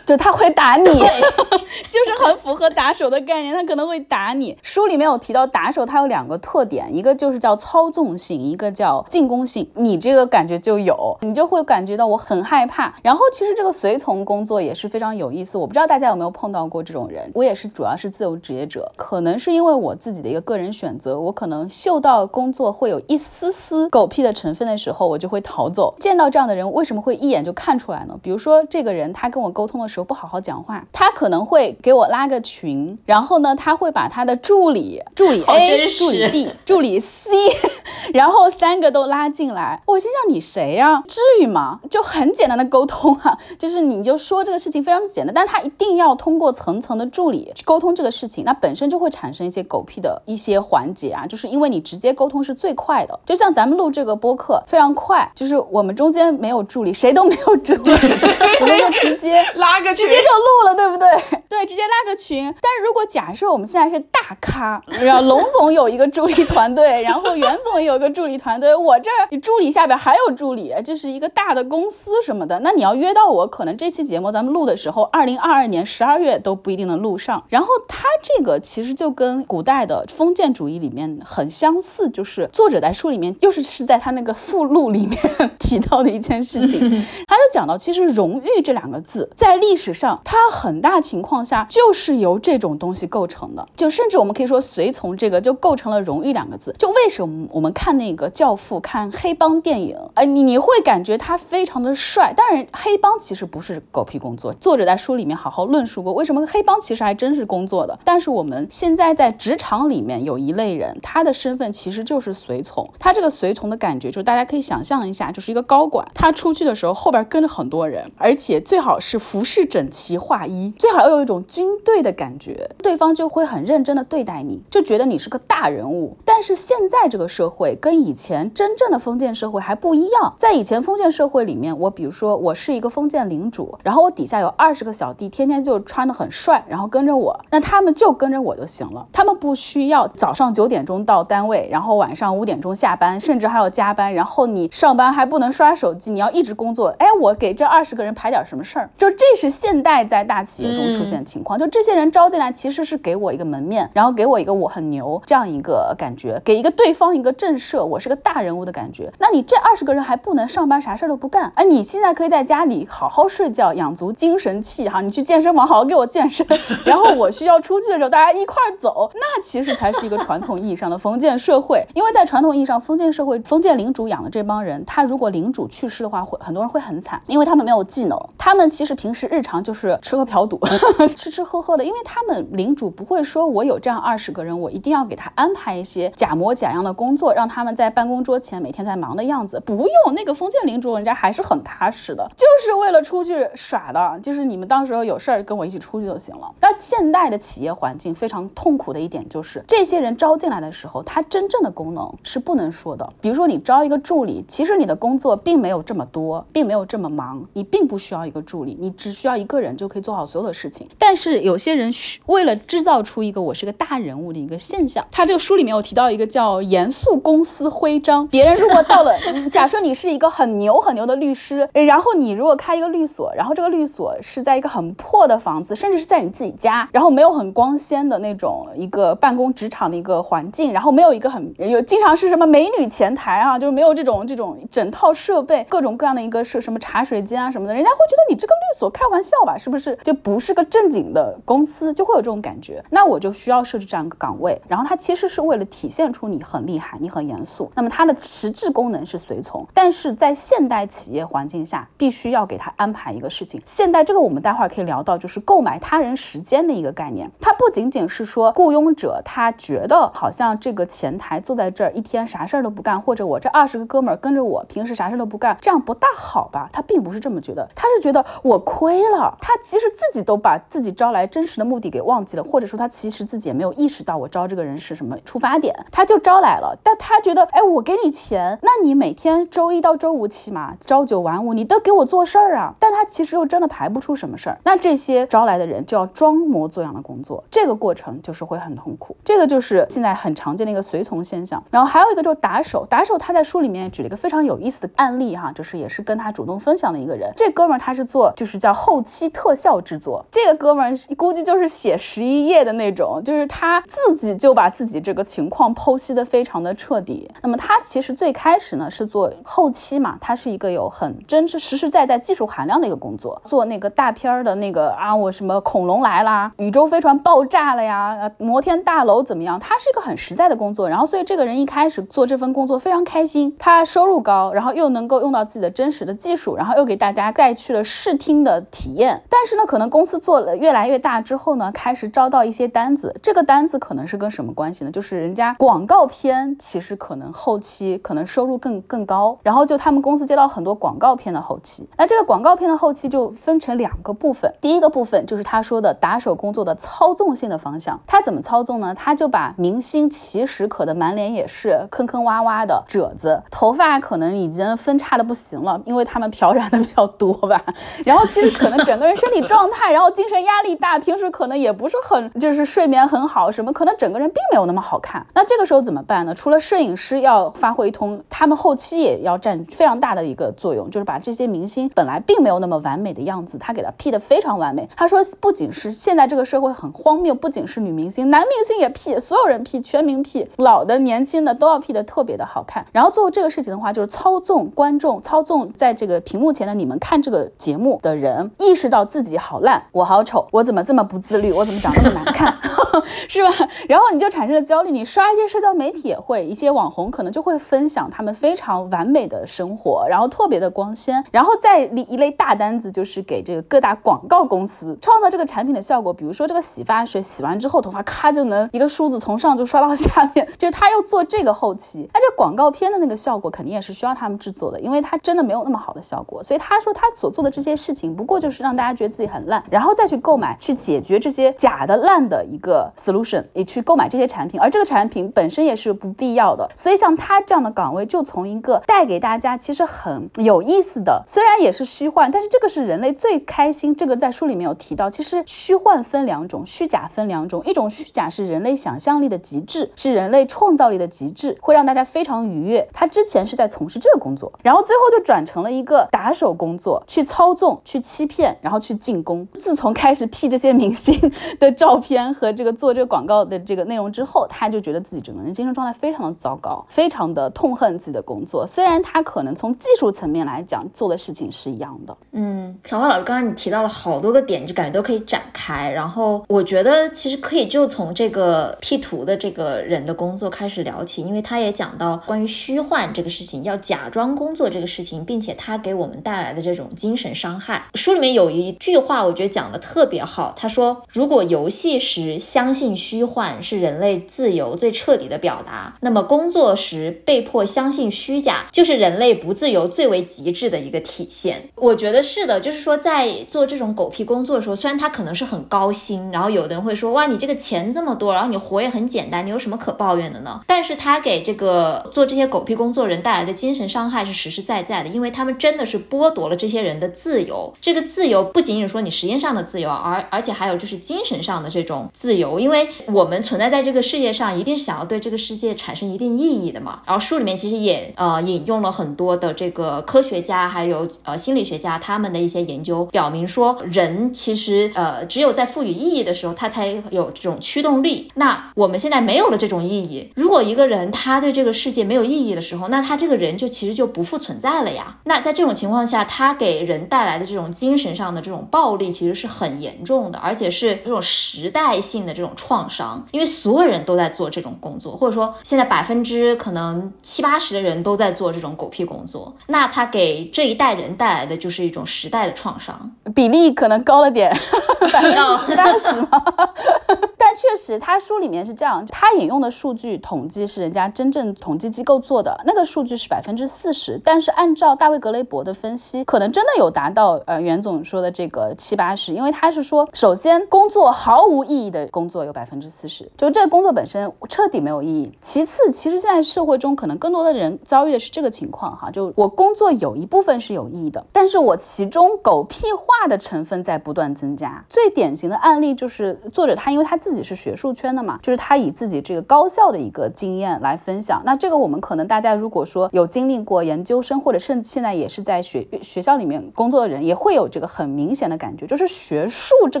就他会打你，就是很符合打手的概念，他可能会打你。书里面有提到打手，他有两个特点，一个就是叫操纵性，一个叫进攻性。你这个感觉就有，你就会感觉到我很害怕。然后其实这个随从工作也是非常有意思，我不知道大家有没有碰到过这种人。我也是主要是自由职业者，可能是因为我自己的一个个人选择，我可能嗅到工作会有一丝丝狗屁的成分的时候，我就会逃走。见到这样的人，为什么会一眼就看出来呢？比如说这个人他跟我沟通的时候不好好讲话，他可能会给我拉个群，然后呢他会把他的助理、助理 A、助理 B、助理 C，然后三个都拉进来。我心想你谁呀？至于吗？就很简单的沟通啊，就是你就说这个事情非常的简单，但是他一定要通过层层的助理去沟通这个事情，那本身就会产生一些狗屁的一些环节啊，就是因为你直接沟通是最快的，就像咱们录这个播客非常快，就是我们中间没有助理，谁都没有助理，我们就直接拉个群直接就录了，对不对？对，直接拉个群。但是如果假设我们现在是大咖，然后龙总有一个助理团队，然后袁总也有个助理团队，我这儿助理下边还有助理，这是一个大的公司什么的，那你要约到我，可能这期节目咱们录的时候，二零二二年十二月都不一定能录上。然后他这个其实就跟古代的封建主义里面很相似，就是作者在书里面又是是在他那个附录里面 提到的一件事情，他就讲到，其实荣誉这两个字在历史上，它很大情况下就是由这种东西构成的，就甚至我们可以说随从这个就构成了荣誉两个字。就为什么我们看那个教父，看黑帮电影，呃，你你会感觉他非常的帅，当然黑帮其实不是狗屁工作，作者在书里面好好论述过为什么黑帮其实还真是工作的。但是我们现在在职场里面有一类人，他的身份其实就是随从，他这个随从的感觉就是大家可以想象一下，就是一个高管，他出去的时候后边跟着很多人，而且最好是服饰整齐划一，最好要有一种军队的感觉，对方就会很认真的对待你，就觉得你是个大人物。但是现在这个社会跟以前真正的封建社会还不一样，在以前封建社会里面，我比如说我是一个封建领主，然后我底下有二十个小弟，天天就穿的很帅，然后跟着我，那他们就跟着我就行了，他们不需要早上九点钟到单位，然后晚上五点钟下班，甚至还要加班，然后你上班还不能刷手机，你要一直工作。哎，我给这二十个人排点什么事儿？就这是现代在大企业中出现的情况，就这些人招进来其实是给我一个门面，然后给我一个我很牛这样一个感觉，给一个对方一个震慑，我是个大人物的感觉。那你这二十个人还不能上班，啥事儿都不干，哎，你现在可以在家里好好睡觉，养足精神气哈，你去健身房好好给我健身，然后我需要出去的时候大家一块儿走，那其实才是一个传统意义上的封建社会。因为在传统意义上，封建社会封建领主养的这帮人，他如果领主去世的话，会很多人会很惨，因为他们没有技能，他们其实平时日常就是吃喝嫖赌，吃吃喝喝的，因为他们领主不会说我有这样二十个人，我一定要给他安排一些假模假样的工作，让他们在办公桌前每天在忙的样子。不用，那个封建领主人家还是很踏实的，就是为了出去耍的，就是你们到时候有事儿跟我一起出去就行了。但现代的企业环境非常痛苦的一点就是，这些人招进来的时候，他真正的功能是不能说的。比如说你招一个助理，其实你的工作并没有这么多，并没有这么忙，你并不需要一个助理，你只需要一个人就可以做好所有的事情。但是有些人需为了制造出一个我是个大人物的一个现象，他这个书里面有提到一个叫严肃公司徽章。别人如果到了，假设你是一个很牛很牛的律师，然后你如果开一个律所，然后这个律所是在一个很破的房子，甚至是在你自己家，然后没有很光鲜的那种一个办公职场的一个环境，然后没有一个很有经常是什么美女前台啊，就是没有这种这种整套设备，各种各样的一个是什么茶水间啊什么的，人家会觉得你这个律所开玩笑吧，是不是？就不是个正经的公司，就会有这种感觉。那我就需要设置这样一个岗位，然后它其实是为了体现出你很厉害，你很严肃。那么它的实质功能是随从，但是在现代企业环境下，必须要给他安排一个事情。现代这个我们待会儿可以聊到，就是购买他人时间的一个概念。它不仅仅是说雇佣者他觉得好像这个前台坐在这儿一天啥事儿都不干，或者我这二十个哥们儿跟着我平时啥事儿都不干，这样不大好吧？他并不是这么觉得，他是觉得我亏了。他其实自己都把自己招来真实的目的给忘记了，或者说他其实自己也没有意识到我招这个人是什么出发点，他就招来了。但他觉得，哎，我给你钱，那你每天周一到周五起码朝九晚五，你都给我做事儿啊。但他其实又真的排不出什么事儿。那这些招来的人就要装模作样的工作，这个过程就是会很痛苦。这个就是现在很常见的一个随从现象。然后还有一个就是打手，打手他在书里面举了一个非常有意思的案例哈，就是也是跟他主动分享的一个人。这哥们儿他是做就是叫后后期特效制作，这个哥们儿估计就是写十一页的那种，就是他自己就把自己这个情况剖析的非常的彻底。那么他其实最开始呢是做后期嘛，他是一个有很真实实实在在技术含量的一个工作，做那个大片儿的那个啊，我什么恐龙来啦，宇宙飞船爆炸了呀，呃，摩天大楼怎么样？他是一个很实在的工作，然后所以这个人一开始做这份工作非常开心，他收入高，然后又能够用到自己的真实的技术，然后又给大家带去了视听的体体验。但是呢，可能公司做了越来越大之后呢，开始招到一些单子，这个单子可能是跟什么关系呢？就是人家广告片其实可能后期可能收入更更高，然后就他们公司接到很多广告片的后期。那这个广告片的后期就分成两个部分，第一个部分就是他说的打手工作的操纵性的方向，他怎么操纵呢？他就把明星其实可能满脸也是坑坑洼洼的褶子，头发可能已经分叉的不行了，因为他们漂染的比较多吧。然后其实可能整个人身体状态，然后精神压力大，平时可能也不是很就是睡眠很好，什么可能整个人并没有那么好看。那这个时候怎么办呢？除了摄影师要发挥一通，他们后期也要占非常大的一个作用，就是把这些明星本来并没有那么完美的样子，他给他 P 的非常完美。他说，不仅是现在这个社会很荒谬，不仅是女明星，男明星也 P，所有人 P，全民 P，老的、年轻的都要 P 的特别的好看。然后做这个事情的话，就是操纵观众，操纵在这个屏幕前的你们看这个节目的人，意识到自己好烂，我好丑，我怎么这么不自律，我怎么长那么难看，是吧？然后你就产生了焦虑，你刷一些社交媒体也会，一些网红可能就会分享他们非常完美的生活，然后特别的光鲜。然后再一一类大单子，就是给这个各大广告公司创造这个产品的效果，比如说这个洗发水洗完之后，头发咔就能一个梳子从上就刷到下面，就是他又做这个后期，那这广告片的那个效果肯定也是需要他们制作的，因为他真的没有那么好的效果。所以他说他所做的这些事情，不过就是是让大家觉得自己很烂，然后再去购买去解决这些假的烂的一个 solution，也去购买这些产品，而这个产品本身也是不必要的。所以像他这样的岗位，就从一个带给大家其实很有意思的，虽然也是虚幻，但是这个是人类最开心。这个在书里面有提到，其实虚幻分两种，虚假分两种，一种虚假是人类想象力的极致，是人类创造力的极致，会让大家非常愉悦。他之前是在从事这个工作，然后最后就转成了一个打手工作，去操纵、去欺骗，然后去进攻。自从开始 P 这些明星的照片和这个做这个广告的这个内容之后，他就觉得自己整个人精神状态非常的糟糕，非常的痛恨自己的工作。虽然他可能从技术层面来讲做的事情是一样的。嗯，小花老师，刚刚你提到了好多个点，就感觉都可以展开。然后我觉得其实可以就从这个 P 图的这个人的工作开始聊起，因为他也讲到关于虚幻这个事情，要假装工作这个事情，并且他给我们带来的这种精神伤害。书里面有一句话，我觉得讲的特别好。他说，如果游戏时相信虚幻是人类自由最彻底的表达，那么工作时被迫相信虚假，就是人类不自由最为极致的一个体现。我觉得是的，就是说在做这种狗屁工作的时候，虽然他可能是很高薪，然后有的人会说，哇，你这个钱这么多，然后你活也很简单，你有什么可抱怨的呢？但是他给这个做这些狗屁工作人带来的精神伤害是实实在在的，因为他们真的是剥夺了这些人的自由。这个自自由不仅仅说你时间上的自由，而而且还有就是精神上的这种自由，因为我们存在在这个世界上，一定是想要对这个世界产生一定意义的嘛。然后书里面其实也呃引用了很多的这个科学家还有呃心理学家他们的一些研究，表明说人其实呃只有在赋予意义的时候，他才有这种驱动力。那我们现在没有了这种意义，如果一个人他对这个世界没有意义的时候，那他这个人就其实就不复存在了呀。那在这种情况下，他给人带来的这种精神上的这种暴力，其实是很严重的，而且是这种时代性的这种创伤，因为所有人都在做这种工作，或者说现在百分之可能七八十的人都在做这种狗屁工作，那他给这一代人带来的就是一种时代的创伤，比例可能高了点，百分之七八十吗？确实，他书里面是这样，他引用的数据统计是人家真正统计机构做的，那个数据是百分之四十，但是按照大卫格雷伯的分析，可能真的有达到呃袁总说的这个七八十，因为他是说，首先工作毫无意义的工作有百分之四十，就这个工作本身彻底没有意义。其次，其实现在社会中可能更多的人遭遇的是这个情况哈，就我工作有一部分是有意义的，但是我其中狗屁话的成分在不断增加。最典型的案例就是作者他因为他自己是学术圈的嘛，就是他以自己这个高校的一个经验来分享。那这个我们可能大家如果说有经历过研究生，或者甚至现在也是在学学校里面工作的人，也会有这个很明显的感觉，就是学术这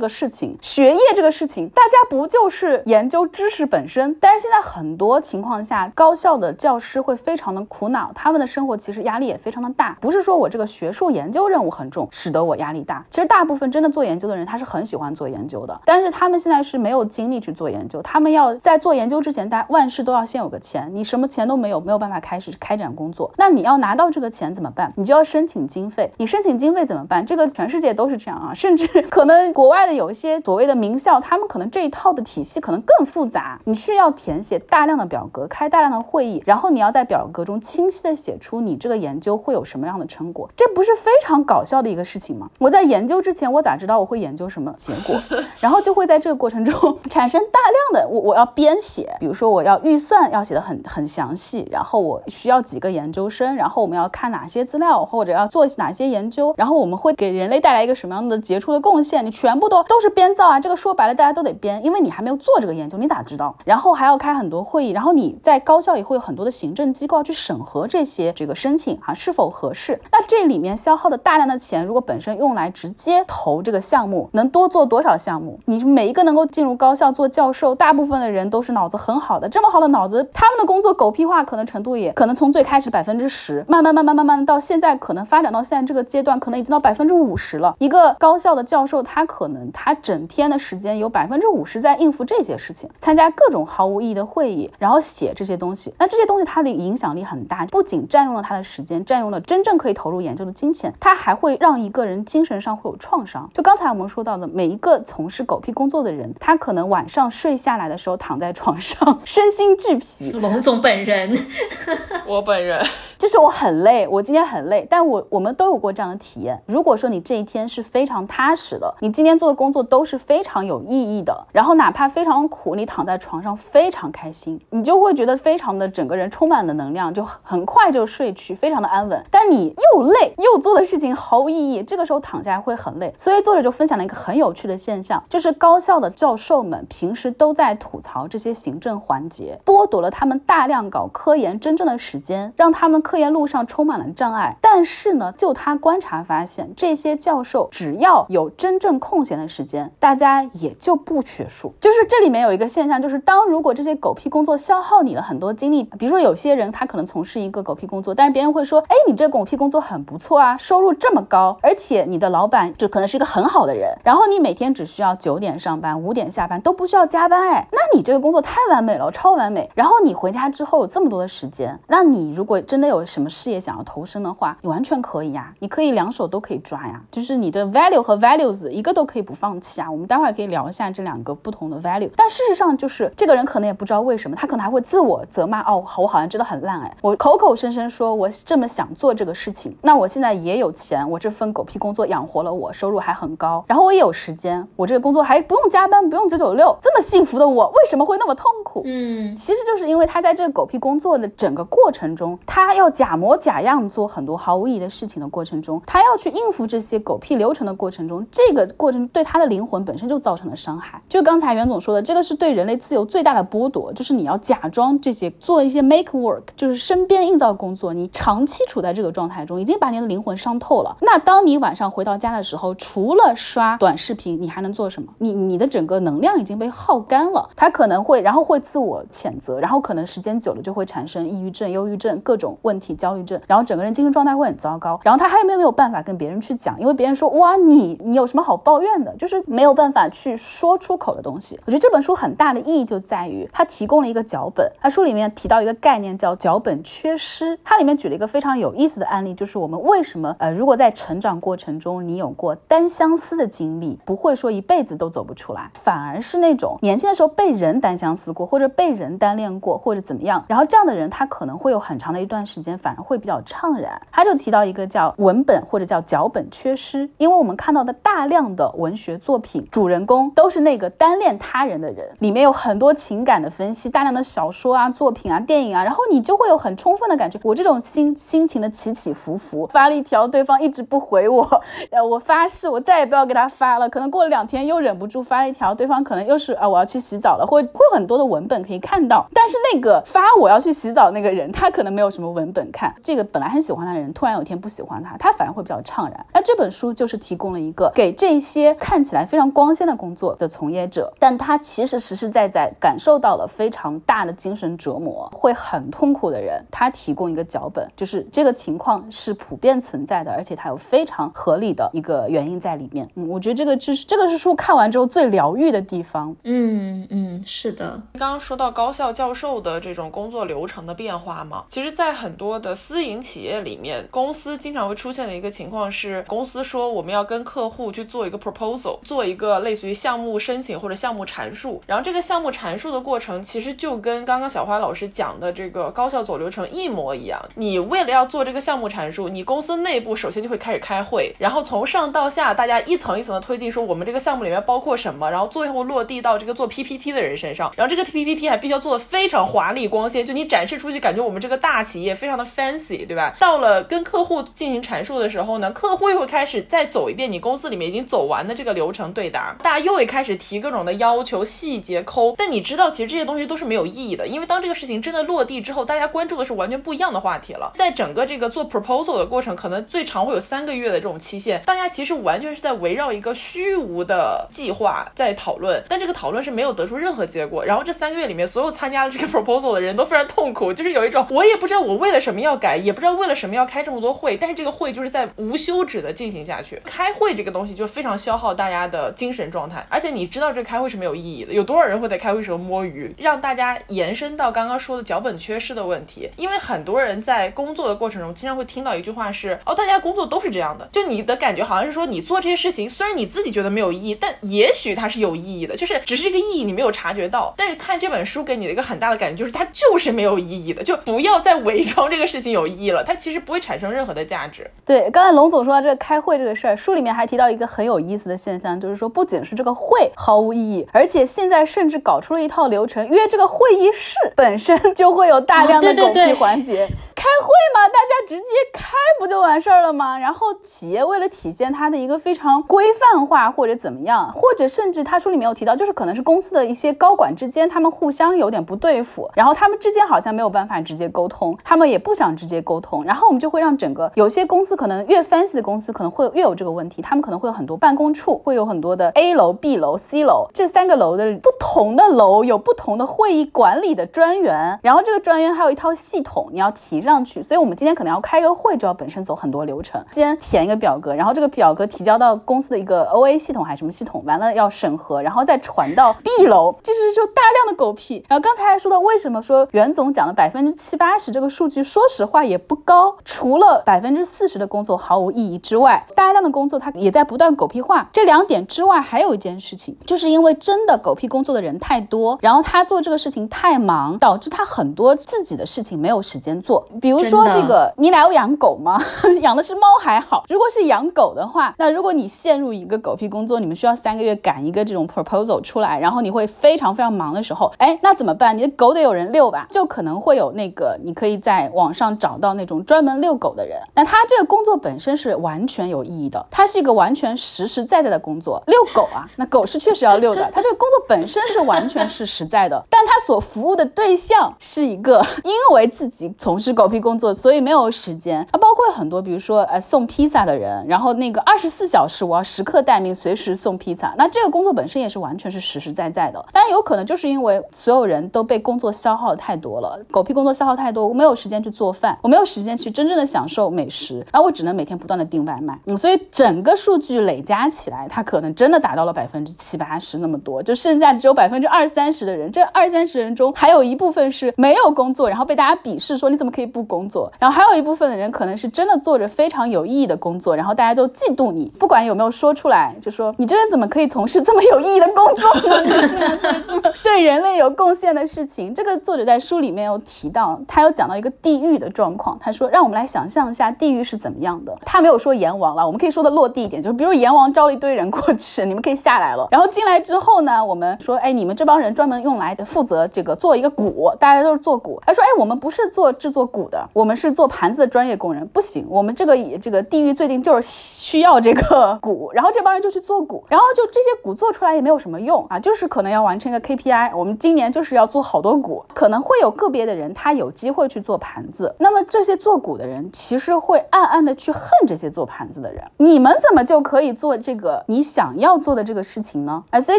个事情，学业这个事情，大家不就是研究知识本身？但是现在很多情况下，高校的教师会非常的苦恼，他们的生活其实压力也非常的大。不是说我这个学术研究任务很重，使得我压力大。其实大部分真的做研究的人，他是很喜欢做研究的，但是他们现在是没有经精力去做研究。他们要在做研究之前，大家万事都要先有个钱，你什么钱都没有，没有办法开始开展工作。那你要拿到这个钱怎么办？你就要申请经费。你申请经费怎么办？这个全世界都是这样啊，甚至 可能国外的有一些所谓的名校，他们可能这一套的体系可能更复杂。你需要填写大量的表格，开大量的会议，然后你要在表格中清晰的写出你这个研究会有什么样的成果。这不是非常搞笑的一个事情吗？我在研究之前，我咋知道我会研究什么结果？然后就会在这个过程中 产生大量的我我要编写，比如说我要预算要写的很很详细，然后我需要几个研究生，然后我们要看哪些资料或者要做哪些研究，然后我们会给人类带来一个什么样的杰出的贡献？你全部都都是编造啊！这个说白了，大家都得编，因为你还没有做这个研究，你咋知道？然后还要开很多会议，然后你在高校也会有很多的行政机构去审核这些这个申请啊是否合适。那这里面消耗的大量的钱，如果本身用来直接投这个项目，能多做多少项目？你每一个能够进入高校要做教授，大部分的人都是脑子很好的，这么好的脑子，他们的工作狗屁化可能程度也可能从最开始百分之十，慢慢慢慢慢慢到现在可能发展到现在这个阶段，可能已经到百分之五十了。一个高校的教授，他可能他整天的时间有百分之五十在应付这些事情，参加各种毫无意义的会议，然后写这些东西。那这些东西它的影响力很大，不仅占用了他的时间，占用了真正可以投入研究的金钱，他还会让一个人精神上会有创伤。就刚才我们说到的，每一个从事狗屁工作的人，他可能晚上睡下来的时候躺在床上，身心俱疲。龙总本人，我本人就是我很累，我今天很累，但我我们都有过这样的体验。如果说你这一天是非常踏实的，你今天做的工作都是非常有意义的，然后哪怕非常苦，你躺在床上非常开心，你就会觉得非常的整个人充满了能量，就很快就睡去，非常的安稳。但你又累又做的事情毫无意义，这个时候躺下来会很累。所以作者就分享了一个很有趣的现象，就是高校的教授们平时都在吐槽这些行政环节，剥夺了他们大量搞科研真正的时间，让他们科研路上充满了障碍。但是呢，就他观察发现，这些教授只要有真正空闲的时间，大家也就不学术。就是这里面有一个现象，就是当如果这些狗屁工作消耗你了很多精力，比如说有些人他可能从事一个狗屁工作，但是别人会说，哎，你这狗屁工作很不错啊，收入这么高，而且你的老板就可能是一个很好的人，然后你每天只需要九点上班，五点下班都不需要加班，哎，那你这个工作太完美了，超完美。然后你回家之后有这么多的时间，那你如果真的有什么事业想要投身的话，你完全可以呀，你可以两手都可以抓呀，就是你的 value 和 values 一个都可以不放弃啊。我们待会儿可以聊一下这两个不同的 value，但事实上就是这个人可能也不知道为什么，他可能还会自我责骂，哦，我好像真的很烂哎，我口口声声说我这么想做这个事情，那我现在也有钱，我这份狗屁工作养活了我，收入还很高，然后我也有时间，我这个工作还不用加班，不用九九六，这么幸福的我为什么会那么痛苦？嗯，其实就是因为他在这个狗屁工作的整个过程中，他要假模假样做很多毫无意义的事情的过程中，他要去应付这些狗屁流程的过程中，这个过程对他的灵魂本身就造成了伤害。就刚才袁总说的，这个是对人类自由最大的剥夺，就是你要假装这些做一些 make work，就是身边硬造工作，你长期处在这个状态中，已经把你的灵魂伤透了。那当你晚上回到家的时候，除了刷短视频，你还能做什么？你你的整个能量已经被耗干了，他可能会，然后会自我谴责，然后可能时间久了就会产生抑郁症、忧郁症各种问题、焦虑症，然后整个人精神状态会很糟糕，然后他还有没有没有办法跟别人去讲？因为别人说哇你你有什么好抱怨的？就是没有办法去说出口的东西。我觉得这本书很大的意义就在于它提供了一个脚本，它书里面提到一个概念叫脚本缺失，它里面举了一个非常有意思的案例，就是我们为什么呃如果在成长过程中你有过单相思的经历，不会说一辈子都走不出来，反而是那种年轻的时候被人单相思过，或者被人单恋过，或者怎么样，然后这样的人他可能会有很长的一段时间间反而会比较怅然。他就提到一个叫文本或者叫脚本缺失，因为我们看到的大量的文学作品，主人公都是那个单恋他人的人，里面有很多情感的分析，大量的小说啊、作品啊、电影啊，然后你就会有很充分的感觉，我这种心心情的起起伏伏，发了一条对方一直不回我，呃，我发誓我再也不要给他发了，可能过了两天又忍不住发了一条，对方可能又是啊我要去洗澡了，会会有很多的文本可以看到，但是那个发我要去洗澡那个人，他可能没有什么文本看，这个本来很喜欢他的人，突然有一天不喜欢他，他反而会比较怅然。那这本书就是提供了一个给这些看起来非常光鲜的工作的从业者，但他其实实实在在感受到了非常大的精神折磨，会很痛苦的人，他提供一个脚本，就是这个情况是普遍存在的，而且它有非常合理的一个原因在里面。嗯，我觉得这个就是这个是书看完之后最疗愈的地方。嗯嗯，是的。刚刚说到高校教授的这种工作流程的变化嘛，其实，在很多多的私营企业里面，公司经常会出现的一个情况是，公司说我们要跟客户去做一个 proposal，做一个类似于项目申请或者项目阐述，然后这个项目阐述的过程其实就跟刚刚小花老师讲的这个高校走流程一模一样。你为了要做这个项目阐述，你公司内部首先就会开始开会，然后从上到下，大家一层一层的推进，说我们这个项目里面包括什么，然后最后落地到这个做 PPT 的人身上，然后这个 PPT 还必须要做的非常华丽光鲜，就你展示出去，感觉我们这个大企业非非常的 fancy，对吧？到了跟客户进行阐述的时候呢，客户又会开始再走一遍你公司里面已经走完的这个流程对答，大家又会开始提各种的要求、细节抠。但你知道，其实这些东西都是没有意义的，因为当这个事情真的落地之后，大家关注的是完全不一样的话题了。在整个这个做 proposal 的过程，可能最长会有三个月的这种期限，大家其实完全是在围绕一个虚无的计划在讨论，但这个讨论是没有得出任何结果。然后这三个月里面，所有参加了这个 proposal 的人都非常痛苦，就是有一种我也不知道我为了什么要改，也不知道为了什么要开这么多会，但是这个会就是在无休止的进行下去。开会这个东西就非常消耗大家的精神状态，而且你知道这开会是没有意义的，有多少人会在开会时候摸鱼？让大家延伸到刚刚说的脚本缺失的问题，因为很多人在工作的过程中经常会听到一句话是：哦，大家工作都是这样的，就你的感觉好像是说你做这些事情，虽然你自己觉得没有意义，但也许它是有意义的，就是只是这个意义你没有察觉到。但是看这本书给你的一个很大的感觉就是它就是没有意义的，就不要再伪装这个事情有意义了，它其实不会产生任何的价值。对，刚才龙总说到这个开会这个事儿，书里面还提到一个很有意思的现象，就是说不仅是这个会毫无意义，而且现在甚至搞出了一套流程，约这个会议室 本身就会有大量的狗屁环节。开会嘛，大家直接开不就完事儿了吗？然后企业为了体现它的一个非常规范化或者怎么样，或者甚至他书里面有提到，就是可能是公司的一些高管之间，他们互相有点不对付，然后他们之间好像没有办法直接沟通，他们也也不想直接沟通，然后我们就会让整个有些公司可能越 fancy 的公司可能会越有这个问题，他们可能会有很多办公处，会有很多的 A 楼、B 楼、C 楼这三个楼的不同的楼有不同的会议管理的专员，然后这个专员还有一套系统你要提上去，所以我们今天可能要开个会，就要本身走很多流程，先填一个表格，然后这个表格提交到公司的一个 OA 系统还是什么系统，完了要审核，然后再传到 B 楼，就是就大量的狗屁。然后刚才还说到为什么说袁总讲的百分之七八十这个数据，说实话也不高，除了百分之四十的工作毫无意义之外，大量的工作它也在不断狗屁化。这两点之外，还有一件事情，就是因为真的狗屁工作的人太多，然后他做这个事情太忙，导致他很多自己的事情没有时间做。比如说这个，你俩有养狗吗？养的是猫还好，如果是养狗的话，那如果你陷入一个狗屁工作，你们需要三个月赶一个这种 proposal 出来，然后你会非常非常忙的时候，哎，那怎么办？你的狗得有人遛吧？就可能会有那个，你可以在网上找到那种专门遛狗的人。那他这个工作本身是完全有意义的，它是一个完全实实在在的工作。遛狗啊，那狗是确实要遛的，他这个工作本身是完全是实在的，但他所服务的对象是一个因为自己从事狗屁工作，所以没有时间。啊，包括很多，比如说呃送披萨的人，然后那个二十四小时我要时刻待命，随时送披萨。那这个工作本身也是完全是实实在在的，但有可能就是因为所有人都被工作消耗的太多了，狗屁工作消耗太多，没有时间去做饭，我没有时间去真正的享受美食，然后我只能每天不断的订外卖。嗯，所以整个数据累加起来，它可能真的达到了百分之七八十那么多，就剩下只有百分之二三十的人，这二三十人中还有一部分是没有工作，然后被大家鄙视说你怎么可以不工作，然后还有一部分的人可能是真的做着非常有意义的工作，然后大家都嫉妒你，不管有没有说出来，就说你这人怎么可以从事这么有意义的工作呢？对人类有贡献的事情。这个作者在书里面有提到，他有讲到一个地狱的状况，他说让我们来想象一下地狱是怎么样的。他没有说阎王了，我们可以说的落地一点，就是比如阎王招了一堆人过去，你们可以下来了，然后进来之后呢，我们说，哎，你们这帮人专门用来负责这个做一个鼓，大家都是做鼓。他说，哎，我们不是做制作鼓的，我们是做盘子的专业工人，不行，我们这个这个地狱最近就是需要这个鼓，然后这帮人就去做鼓，然后就这些鼓做出来也没有什么用啊，就是可能要完成一个 KPI，我们今年就是要做好多鼓，可能会有个别的人他有机会去做盘子，那么这些做股的人其实会暗暗的去恨这些做盘子的人，你们怎么就可以做这个你想要做的这个事情呢？哎，所以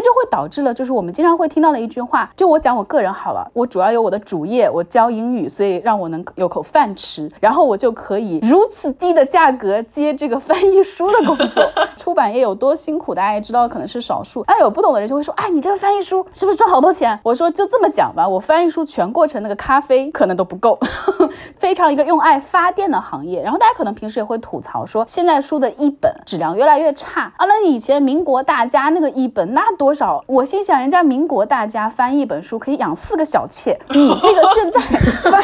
就会导致了，就是我们经常会听到的一句话，就我讲我个人好了，我主要有我的主业，我教英语，所以让我能有口饭吃，然后我就可以如此低的价格接这个翻译书的工作，出版业有多辛苦，大家也知道，可能是少数。哎，有不懂的人就会说，哎，你这个翻译书是不是赚好多钱？我说就这么讲吧，我翻译书全过程那个咖啡可能都不够，非常一个用爱发电的行业。然后大家可能平时也会吐槽说，现在书的一本质量越来越差啊。那以前民国大家那个一本那多少？我心想，人家民国大家翻译一本书可以养四个小妾，你这个现在翻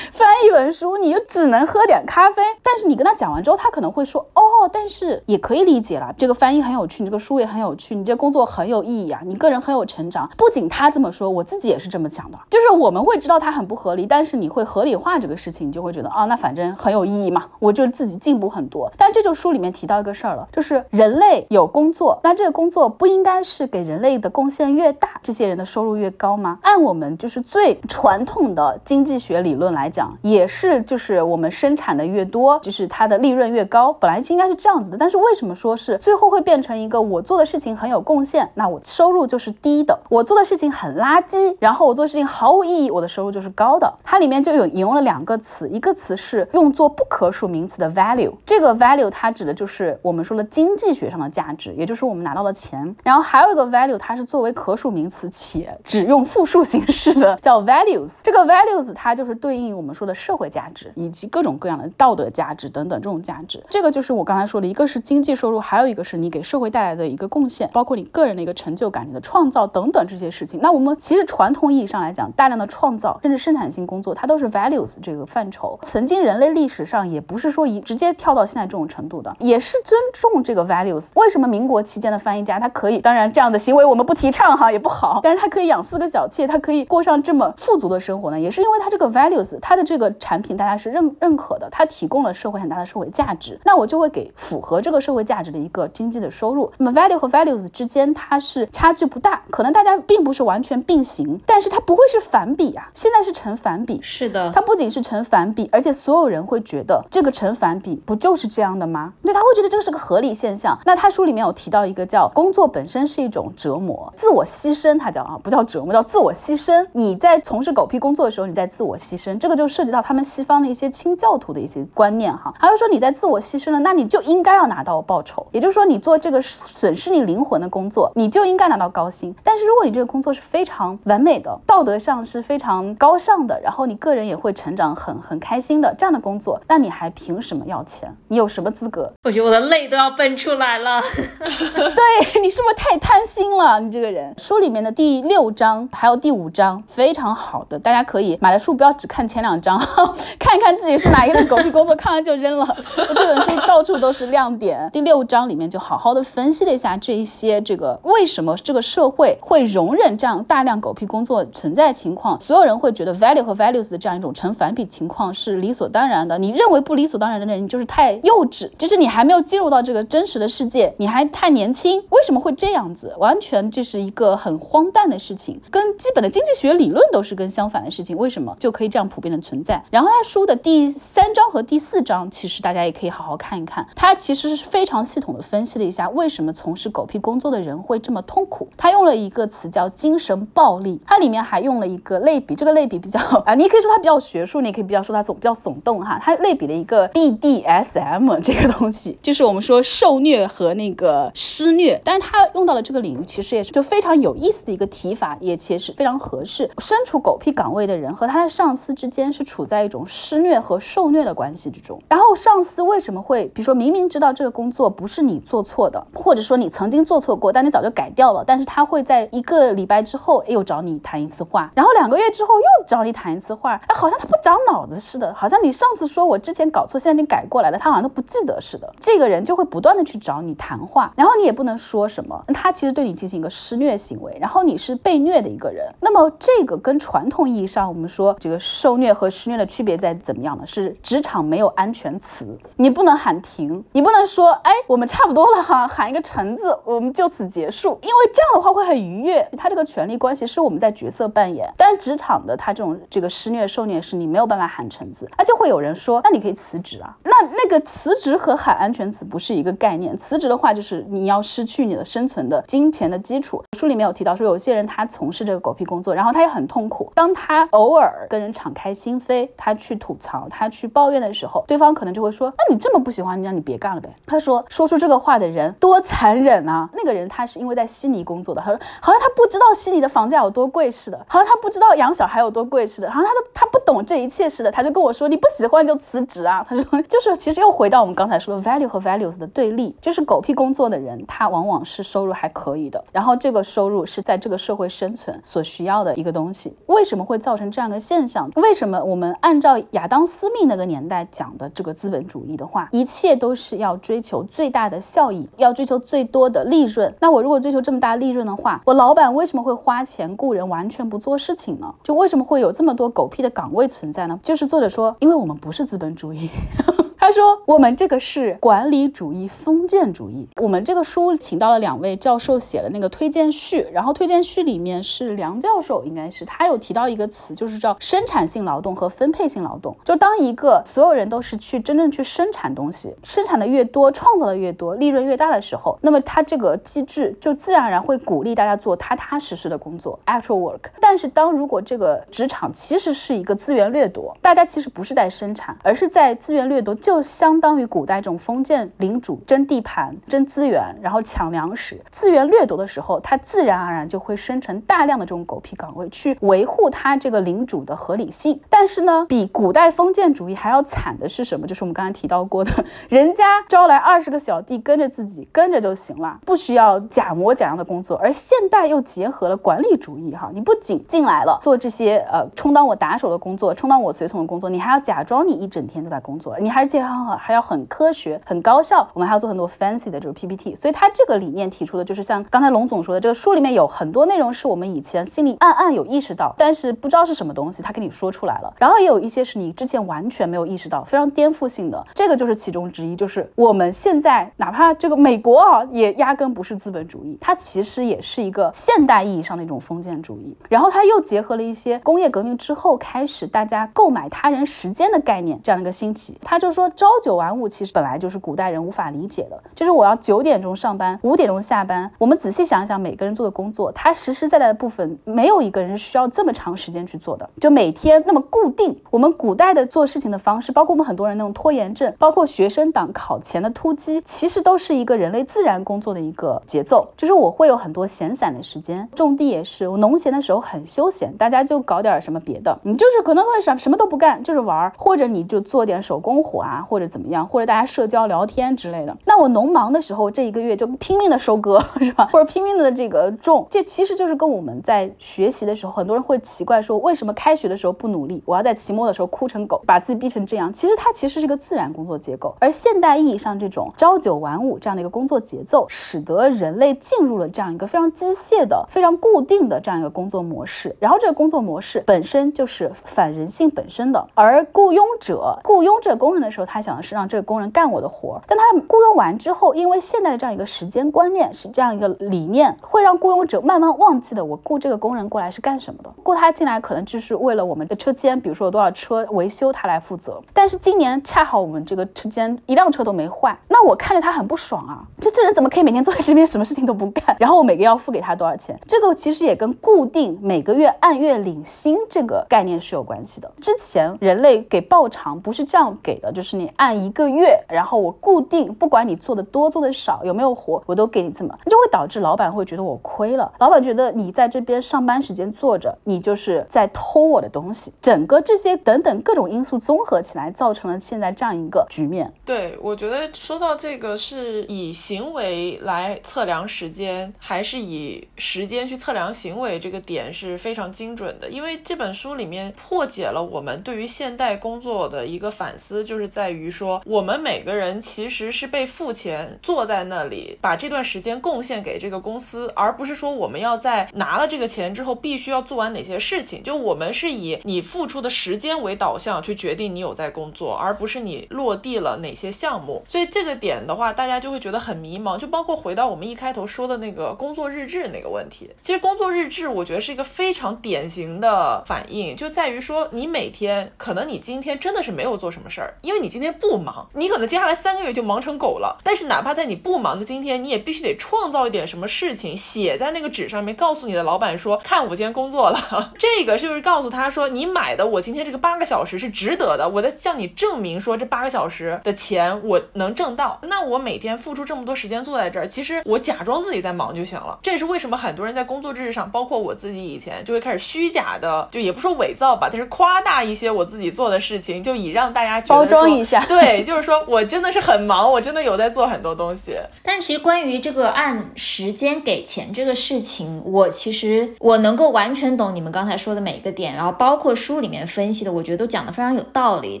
翻一本书，你就只能喝点咖啡。但是你跟他讲完之后，他可能会说，哦，但是也可以理解了，这个翻译很有趣，你这个书也很有趣，你这工作很有意义啊，你个人很有成长。不仅他这么说，我自己也是这么讲的，就是我们会知道他很不合理，但是你会合理化这个事情，你就会觉得啊，那反正很有意义嘛，我就自己进步很多。但这就书里面提到一个事儿了，就是人类有工作，那这个工作不应该是给人类的贡献越大，这些人的收入越高吗？按我们就是最传统的经济学理论来讲，也是就是我们生产的越多，就是它的利润越高，本来就应该是这样子的。但是为什么说是最后会变成一个我做的事情很有贡献，那我收入就是低的；我做的事情很垃圾，然后我做事情毫无意义，我的收入就是高的。它里面就有引用了两个词，一个词是用作不可数名词的 value，这个 value 它指的就是我们说的经济学上的价值，也就是我们拿到的钱。然后还有一个 value，它是作为可数名词且只用复数形式的，叫 values。这个 values 它就是对应我们说的社会价值以及各种各样的道德价值等等这种价值。这个就是我刚才说的，一个是经济收入，还有一个是你给社会带来的一个贡献，包括你个人的一个成就感、你的创造等等这些事情。那我们其实传统意义上来讲，大量的创造甚至生产性工作，它都是 value 这个范畴。曾经人类历史上也不是说一直接跳到现在这种程度的，也是尊重这个 values。为什么民国期间的翻译家他可以？当然这样的行为我们不提倡哈，也不好。但是他可以养四个小妾，他可以过上这么富足的生活呢？也是因为他这个 values，他的这个产品大家是认认可的，他提供了社会很大的社会价值，那我就会给符合这个社会价值的一个经济的收入。那么 value 和 values 之间它是差距不大，可能大家并不是完全并行，但是它不会是反比啊。现在是成反比，是的，它不不仅是成反比，而且所有人会觉得这个成反比不就是这样的吗？对，他会觉得这个是个合理现象。那他书里面有提到一个叫工作本身是一种折磨，自我牺牲，他叫啊不叫折磨，叫自我牺牲。你在从事狗屁工作的时候，你在自我牺牲，这个就涉及到他们西方的一些清教徒的一些观念哈。还有说你在自我牺牲了，那你就应该要拿到报酬，也就是说你做这个损失你灵魂的工作，你就应该拿到高薪。但是如果你这个工作是非常完美的，道德上是非常高尚的，然后你个人也会成成长很很开心的这样的工作，那你还凭什么要钱？你有什么资格？我觉得我的泪都要奔出来了。对你是不是太贪心了？你这个人。书里面的第六章还有第五章非常好的，大家可以买的书不要只看前两章，看一看自己是哪一个狗屁工作，看完就扔了。这本书到处都是亮点。第六章里面就好好的分析了一下这一些这个为什么这个社会会容忍这样大量狗屁工作存在情况，所有人会觉得 value 和 values 的这样一种成反比情况是理所当然的。你认为不理所当然的人，你就是太幼稚，就是你还没有进入到这个真实的世界，你还太年轻。为什么会这样子？完全这是一个很荒诞的事情，跟基本的经济学理论都是跟相反的事情。为什么就可以这样普遍的存在？然后他书的第三章和第四章，其实大家也可以好好看一看，他其实是非常系统的分析了一下为什么从事狗屁工作的人会这么痛苦。他用了一个词叫精神暴力，它里面还用了一个类比，这个类比比较啊，你可以说它比较学术，你可以比较说它耸比较耸动哈。它类比了一个 BDSM 这个东西，就是我们说受虐和那个施虐，但是他用到了这个领域，其实也是就非常有意思的一个提法，也其实非常合适。身处狗屁岗位的人和他的上司之间是处在一种施虐和受虐的关系之中。然后上司为什么会，比如说明明知道这个工作不是你做错的，或者说你曾经做错过，但你早就改掉了，但是他会在一个礼拜之后又找你谈一次话，然后两个月之后又找你谈一次话，哎，好像他不长脑子似的，好像你上次说我之前搞错，现在你改过来了，他好像都不记得似的。这个人就会不断的去找你谈话，然后你也不能说什么，他其实对你进行一个施虐行为，然后你是被虐的一个人。那么这个跟传统意义上我们说这个受虐和施虐的区别在怎么样呢？是职场没有安全词，你不能喊停，你不能说哎我们差不多了哈，喊一个橙字，我们就此结束，因为这样的话会很愉悦。他这个权力关系是我们在角色扮演，但是职场的他这种这个施虐受虐是你没有办法喊橙子，那就会有人说那你可以辞职啊，那那个辞职和喊安全词不是一个概念，辞职的话就是你要失去你的生存的金钱的基础。书里面有提到说有些人他从事这个狗屁工作，然后他也很痛苦，当他偶尔跟人敞开心扉，他去吐槽，他去抱怨的时候，对方可能就会说那你这么不喜欢，那你别干了呗。他说说出这个话的人多残忍啊！那个人他是因为在悉尼工作的，他说好像他不知道悉尼的房价有多贵似的，好像他不知道养小孩有多贵似的，好像他都他不懂这一切似的，他就跟我说你不喜欢就辞职啊。他说就是其实又回到我们刚才说的 value 和 values 的对立，就是狗屁工作的人他往往是收入还可以的，然后这个收入是在这个社会生存所需要的一个东西。为什么会造成这样的现象？为什么我们按照亚当斯密那个年代讲的这个资本主义的话，一切都是要追求最大的效益，要追求最多的利润？那我如果追求这么大利润的话，我老板为什么会花钱雇人完全不做事情呢？就为什么会有这么多狗屁的岗位存在呢？就是作者说，因为我们不是资本主义。他说：“我们这个是管理主义、封建主义。我们这个书请到了两位教授写了那个推荐序，然后推荐序里面是梁教授，应该是他有提到一个词，就是叫生产性劳动和分配性劳动。就当一个所有人都是去真正去生产东西，生产的越多，创造的越多，利润越大的时候，那么他这个机制就自然而然会鼓励大家做踏踏实实的工作，actual work。但是当如果这个职场其实是一个资源掠夺，大家其实不是在生产，而是在资源掠夺，就就相当于古代这种封建领主争地盘、争资源，然后抢粮食。资源掠夺的时候，它自然而然就会生成大量的这种狗屁岗位，去维护它这个领主的合理性。但是呢，比古代封建主义还要惨的是什么？就是我们刚才提到过的，人家招来二十个小弟跟着自己跟着就行了，不需要假模假样的工作。而现代又结合了管理主义，哈，你不仅进来了做这些呃充当我打手的工作，充当我随从的工作，你还要假装你一整天都在工作，你还是且常好，还要很科学、很高效，我们还要做很多 fancy 的这个 PPT。所以他这个理念提出的就是像刚才龙总说的，这个书里面有很多内容是我们以前心里暗暗有意识到，但是不知道是什么东西，他给你说出来了。然后也有一些是你之前完全没有意识到，非常颠覆性的，这个就是其中之一。就是我们现在哪怕这个美国啊，也压根不是资本主义，它其实也是一个现代意义上的一种封建主义。然后他又结合了一些工业革命之后开始大家购买他人时间的概念这样的一个兴起。他就说朝九晚五其实本来就是古代人无法理解的，就是我要九点钟上班，五点钟下班。我们仔细想一想，每个人做的工作，他实实在在的部分没有一个人是需要这么长时间去做的，就每天那么固定。我们古代的做事情的方式，包括我们很多人那种拖延症，包括学生党考前的突击，其实都是一个人类自然工作的一个节奏。就是我会有很多闲散的时间，种地也是，我农闲的时候很休闲，大家就搞点什么别的。你就是可能会什什么都不干，就是玩，或者你就做点手工活啊，或者怎么样，或者大家社交聊天之类的。那我农忙的时候，这一个月就拼命的收割，是吧？或者拼命的这个种，这其实就是跟我们在学习的时候，很多人会奇怪说，为什么开学的时候不努力，我要在期末的时候哭成狗，把自己逼成这样？其实它其实是个自然工作结构，而现代意义上这种朝九晚五这样的一个工作节奏，使得人类进入了这样一个非常机械的、非常固定的这样一个工作模式。然后这个工作模式本身就是反人性本身的，而雇佣者雇佣这个工人的时候，他想的是让这个工人干我的活儿，但他雇佣完之后，因为现在的这样一个时间观念是这样一个理念，会让雇佣者慢慢忘记了我雇这个工人过来是干什么的，雇他进来可能就是为了我们的车间，比如说有多少车维修他来负责。但是今年恰好我们这个车间一辆车都没坏，那我看着他很不爽啊，就这人怎么可以每天坐在这边什么事情都不干？然后我每个月要付给他多少钱？这个其实也跟固定每个月按月领薪这个概念是有关系的。之前人类给报偿不是这样给的，就是你按一个月，然后我固定，不管你做的多做的少，有没有活，我都给你这么，就会导致老板会觉得我亏了。老板觉得你在这边上班时间坐着，你就是在偷我的东西。整个这些等等各种因素综合起来，造成了现在这样一个局面。对，我觉得说到这个，是以行为来测量时间，还是以时间去测量行为，这个点是非常精准的。因为这本书里面破解了我们对于现代工作的一个反思，就是在在于说，我们每个人其实是被付钱坐在那里，把这段时间贡献给这个公司，而不是说我们要在拿了这个钱之后必须要做完哪些事情。就我们是以你付出的时间为导向去决定你有在工作，而不是你落地了哪些项目。所以这个点的话，大家就会觉得很迷茫。就包括回到我们一开头说的那个工作日志那个问题，其实工作日志我觉得是一个非常典型的反应，就在于说你每天可能你今天真的是没有做什么事儿，因为你今天不忙，你可能接下来三个月就忙成狗了。但是哪怕在你不忙的今天，你也必须得创造一点什么事情，写在那个纸上面，告诉你的老板说，看我今天工作了。这个就是告诉他说，你买的我今天这个八个小时是值得的，我在向你证明说这八个小时的钱我能挣到。那我每天付出这么多时间坐在这儿，其实我假装自己在忙就行了。这也是为什么很多人在工作日上，包括我自己以前就会开始虚假的，就也不说伪造吧，但是夸大一些我自己做的事情，就以让大家觉得包装一下。对，就是说我真的是很忙，我真的有在做很多东西。但是其实关于这个按时间给钱这个事情，我其实我能够完全懂你们刚才说的每一个点，然后包括书里面分析的，我觉得都讲的非常有道理。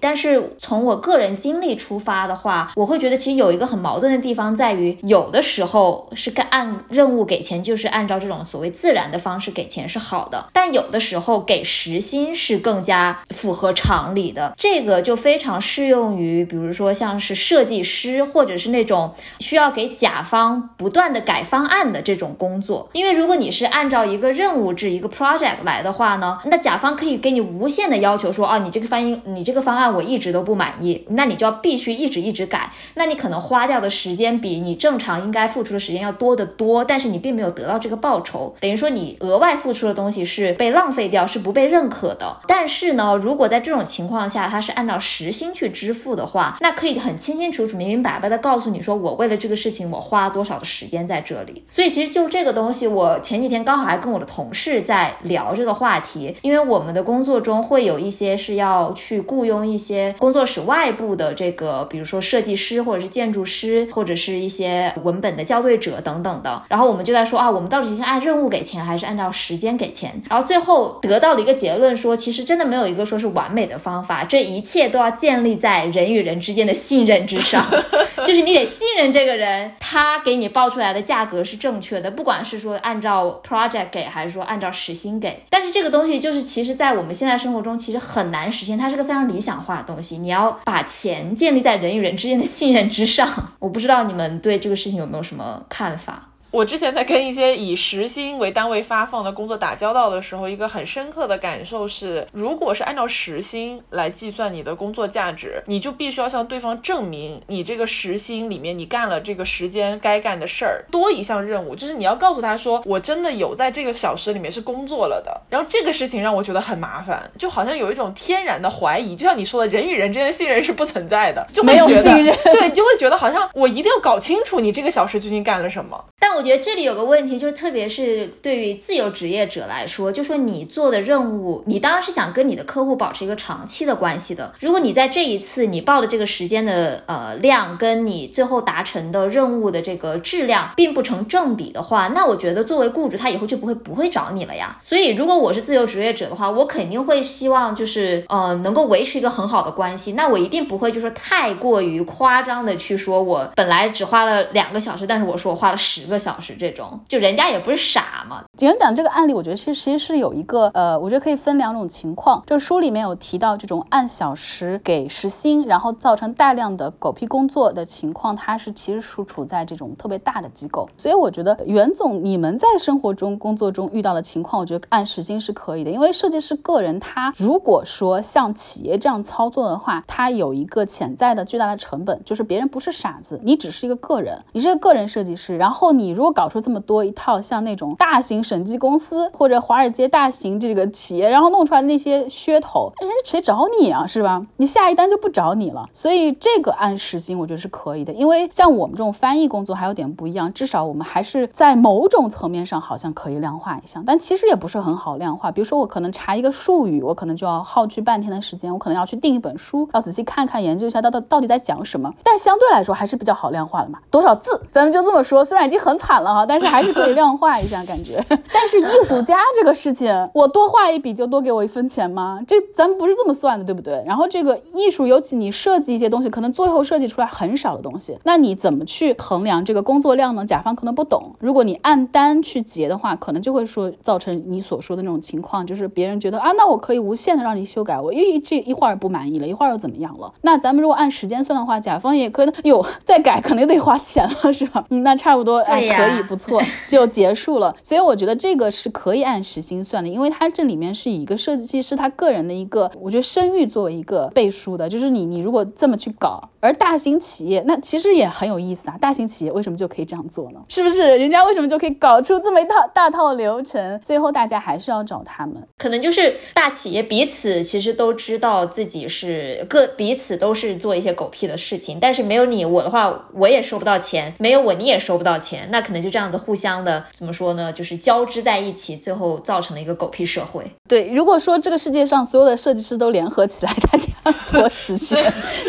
但是从我个人经历出发的话，我会觉得其实有一个很矛盾的地方在于，有的时候是该按任务给钱，就是按照这种所谓自然的方式给钱是好的，但有的时候给时薪是更加符合常理的。这个就非常适用用于，比如说像是设计师，或者是那种需要给甲方不断的改方案的这种工作。因为如果你是按照一个任务制、一个 project 来的话呢，那甲方可以给你无限的要求说，哦，你这个翻译，你这个方案我一直都不满意，那你就要必须一直一直改。那你可能花掉的时间比你正常应该付出的时间要多得多，但是你并没有得到这个报酬，等于说你额外付出的东西是被浪费掉，是不被认可的。但是呢，如果在这种情况下，它是按照时薪去支付付的话，那可以很清清楚楚、明明白白的告诉你说，我为了这个事情，我花了多少的时间在这里。所以其实就这个东西，我前几天刚好还跟我的同事在聊这个话题，因为我们的工作中会有一些是要去雇佣一些工作室外部的这个，比如说设计师或者是建筑师，或者是一些文本的校对者等等的。然后我们就在说啊，我们到底是按任务给钱，还是按照时间给钱？然后最后得到了一个结论，说其实真的没有一个说是完美的方法，这一切都要建立在人与人之间的信任之上，就是你得信任这个人，他给你报出来的价格是正确的，不管是说按照 project 给，还是说按照时薪给。但是这个东西就是，其实，在我们现在生活中，其实很难实现，它是个非常理想化的东西。你要把钱建立在人与人之间的信任之上。我不知道你们对这个事情有没有什么看法？我之前在跟一些以时薪为单位发放的工作打交道的时候，一个很深刻的感受是，如果是按照时薪来计算你的工作价值，你就必须要向对方证明你这个时薪里面你干了这个时间该干的事儿，多一项任务，就是你要告诉他说，我真的有在这个小时里面是工作了的。然后这个事情让我觉得很麻烦，就好像有一种天然的怀疑，就像你说的，人与人之间的信任是不存在的，就会觉得对，就会觉得好像我一定要搞清楚你这个小时究竟干了什么。但我我觉得这里有个问题，就是特别是对于自由职业者来说，就说你做的任务，你当然是想跟你的客户保持一个长期的关系的。如果你在这一次你报的这个时间的呃量，跟你最后达成的任务的这个质量并不成正比的话，那我觉得作为雇主，他以后就不会不会找你了呀。所以如果我是自由职业者的话，我肯定会希望就是呃能够维持一个很好的关系。那我一定不会就是太过于夸张的去说，我本来只花了两个小时，但是我说我花了十个小小时这种，就人家也不是傻嘛。演讲这个案例，我觉得其实其实是有一个呃，我觉得可以分两种情况。就书里面有提到这种按小时给时薪，然后造成大量的狗屁工作的情况，它是其实是处在这种特别大的机构。所以我觉得袁总，你们在生活中、工作中遇到的情况，我觉得按时薪是可以的。因为设计师个人他如果说像企业这样操作的话，他有一个潜在的巨大的成本，就是别人不是傻子，你只是一个个人，你是个个人设计师，然后你如果搞出这么多一套像那种大型审计公司或者华尔街大型这个企业，然后弄出来那些噱头，人家谁找你啊，是吧？你下一单就不找你了。所以这个按时薪我觉得是可以的，因为像我们这种翻译工作还有点不一样，至少我们还是在某种层面上好像可以量化一下，但其实也不是很好量化。比如说我可能查一个术语，我可能就要耗去半天的时间，我可能要去订一本书，要仔细看看研究一下到到到底在讲什么。但相对来说还是比较好量化的嘛，多少字，咱们就这么说，虽然已经很惨了哈，但是还是可以量化一下感觉。但是艺术家这个事情，我多画一笔就多给我一分钱吗？这咱们不是这么算的，对不对？然后这个艺术，尤其你设计一些东西，可能最后设计出来很少的东西，那你怎么去衡量这个工作量呢？甲方可能不懂。如果你按单去结的话，可能就会说造成你所说的那种情况，就是别人觉得啊，那我可以无限的让你修改，我一这一会儿不满意了，一会儿又怎么样了？那咱们如果按时间算的话，甲方也可能哟再改，可能得花钱了，是吧？嗯，那差不多，哎，可以，不错，就结束了。所以我觉得这个是可以按时薪算的，因为它这里面是以一个设计师他个人的一个，我觉得声誉作为一个背书的，就是你你如果这么去搞，而大型企业那其实也很有意思啊，大型企业为什么就可以这样做呢？是不是？人家为什么就可以搞出这么一套大套流程？最后大家还是要找他们，可能就是大企业彼此其实都知道自己是各彼此都是做一些狗屁的事情，但是没有你我的话，我也收不到钱，没有我你也收不到钱，那可能就这样子互相的怎么说呢？就是交织在一起，最后造成了一个狗屁社会。对，如果说这个世界上所有的设计师都联合起来，大家 多实现，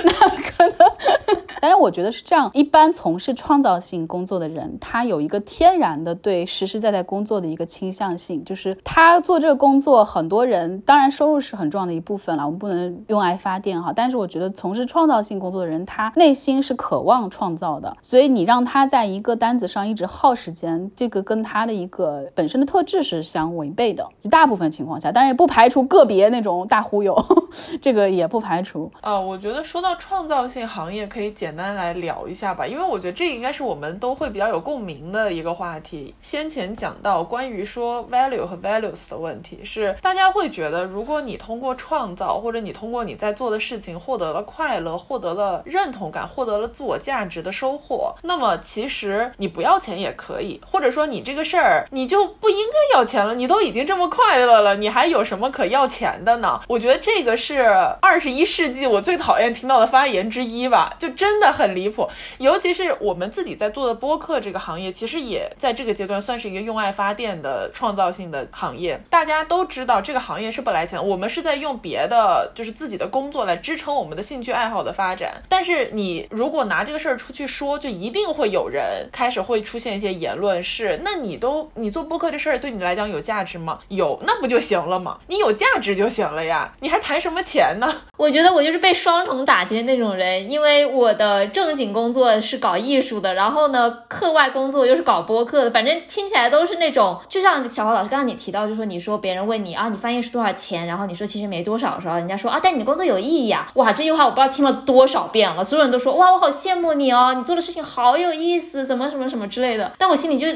那可能。但是，我觉得是这样。一般从事创造性工作的人，他有一个天然的对实实在在工作的一个倾向性，就是他做这个工作，很多人当然收入是很重要的一部分了，我们不能用爱发电哈。但是我觉得从事创造性工作的人，他内心是渴望创造的，所以你让他在一个单子上一直耗时间，这个跟他的一个本身的特质是相违背的。大部分情况下，当然也不排除个别那种大忽悠，这个也不排除。呃，我觉得说到创造性行业，可以简简单来聊一下吧，因为我觉得这应该是我们都会比较有共鸣的一个话题。先前讲到关于说 value 和 values 的问题，是大家会觉得，如果你通过创造，或者你通过你在做的事情获得了快乐，获得了认同感，获得了自我价值的收获，那么其实你不要钱也可以，或者说你这个事儿你就不应该要钱了，你都已经这么快乐了，你还有什么可要钱的呢？我觉得这个是二十一世纪我最讨厌听到的发言之一吧，就真。的很离谱。尤其是我们自己在做的播客这个行业，其实也在这个阶段算是一个用爱发电的创造性的行业。大家都知道这个行业是不来钱，我们是在用别的就是自己的工作来支撑我们的兴趣爱好的发展。但是你如果拿这个事儿出去说，就一定会有人开始会出现一些言论，是那你都你做播客这事儿对你来讲有价值吗？有，那不就行了吗？你有价值就行了呀，你还谈什么钱呢？我觉得我就是被双重打击的那种人，因为我的正经工作是搞艺术的，然后呢，课外工作又是搞播客的，反正听起来都是那种，就像小花老师刚刚你提到，就说你说别人问你啊，你翻译是多少钱，然后你说其实没多少的时候，人家说啊，但你的工作有意义啊，哇，这句话我不知道听了多少遍了，所有人都说哇，我好羡慕你哦，你做的事情好有意思，怎么什么什么之类的，但我心里就。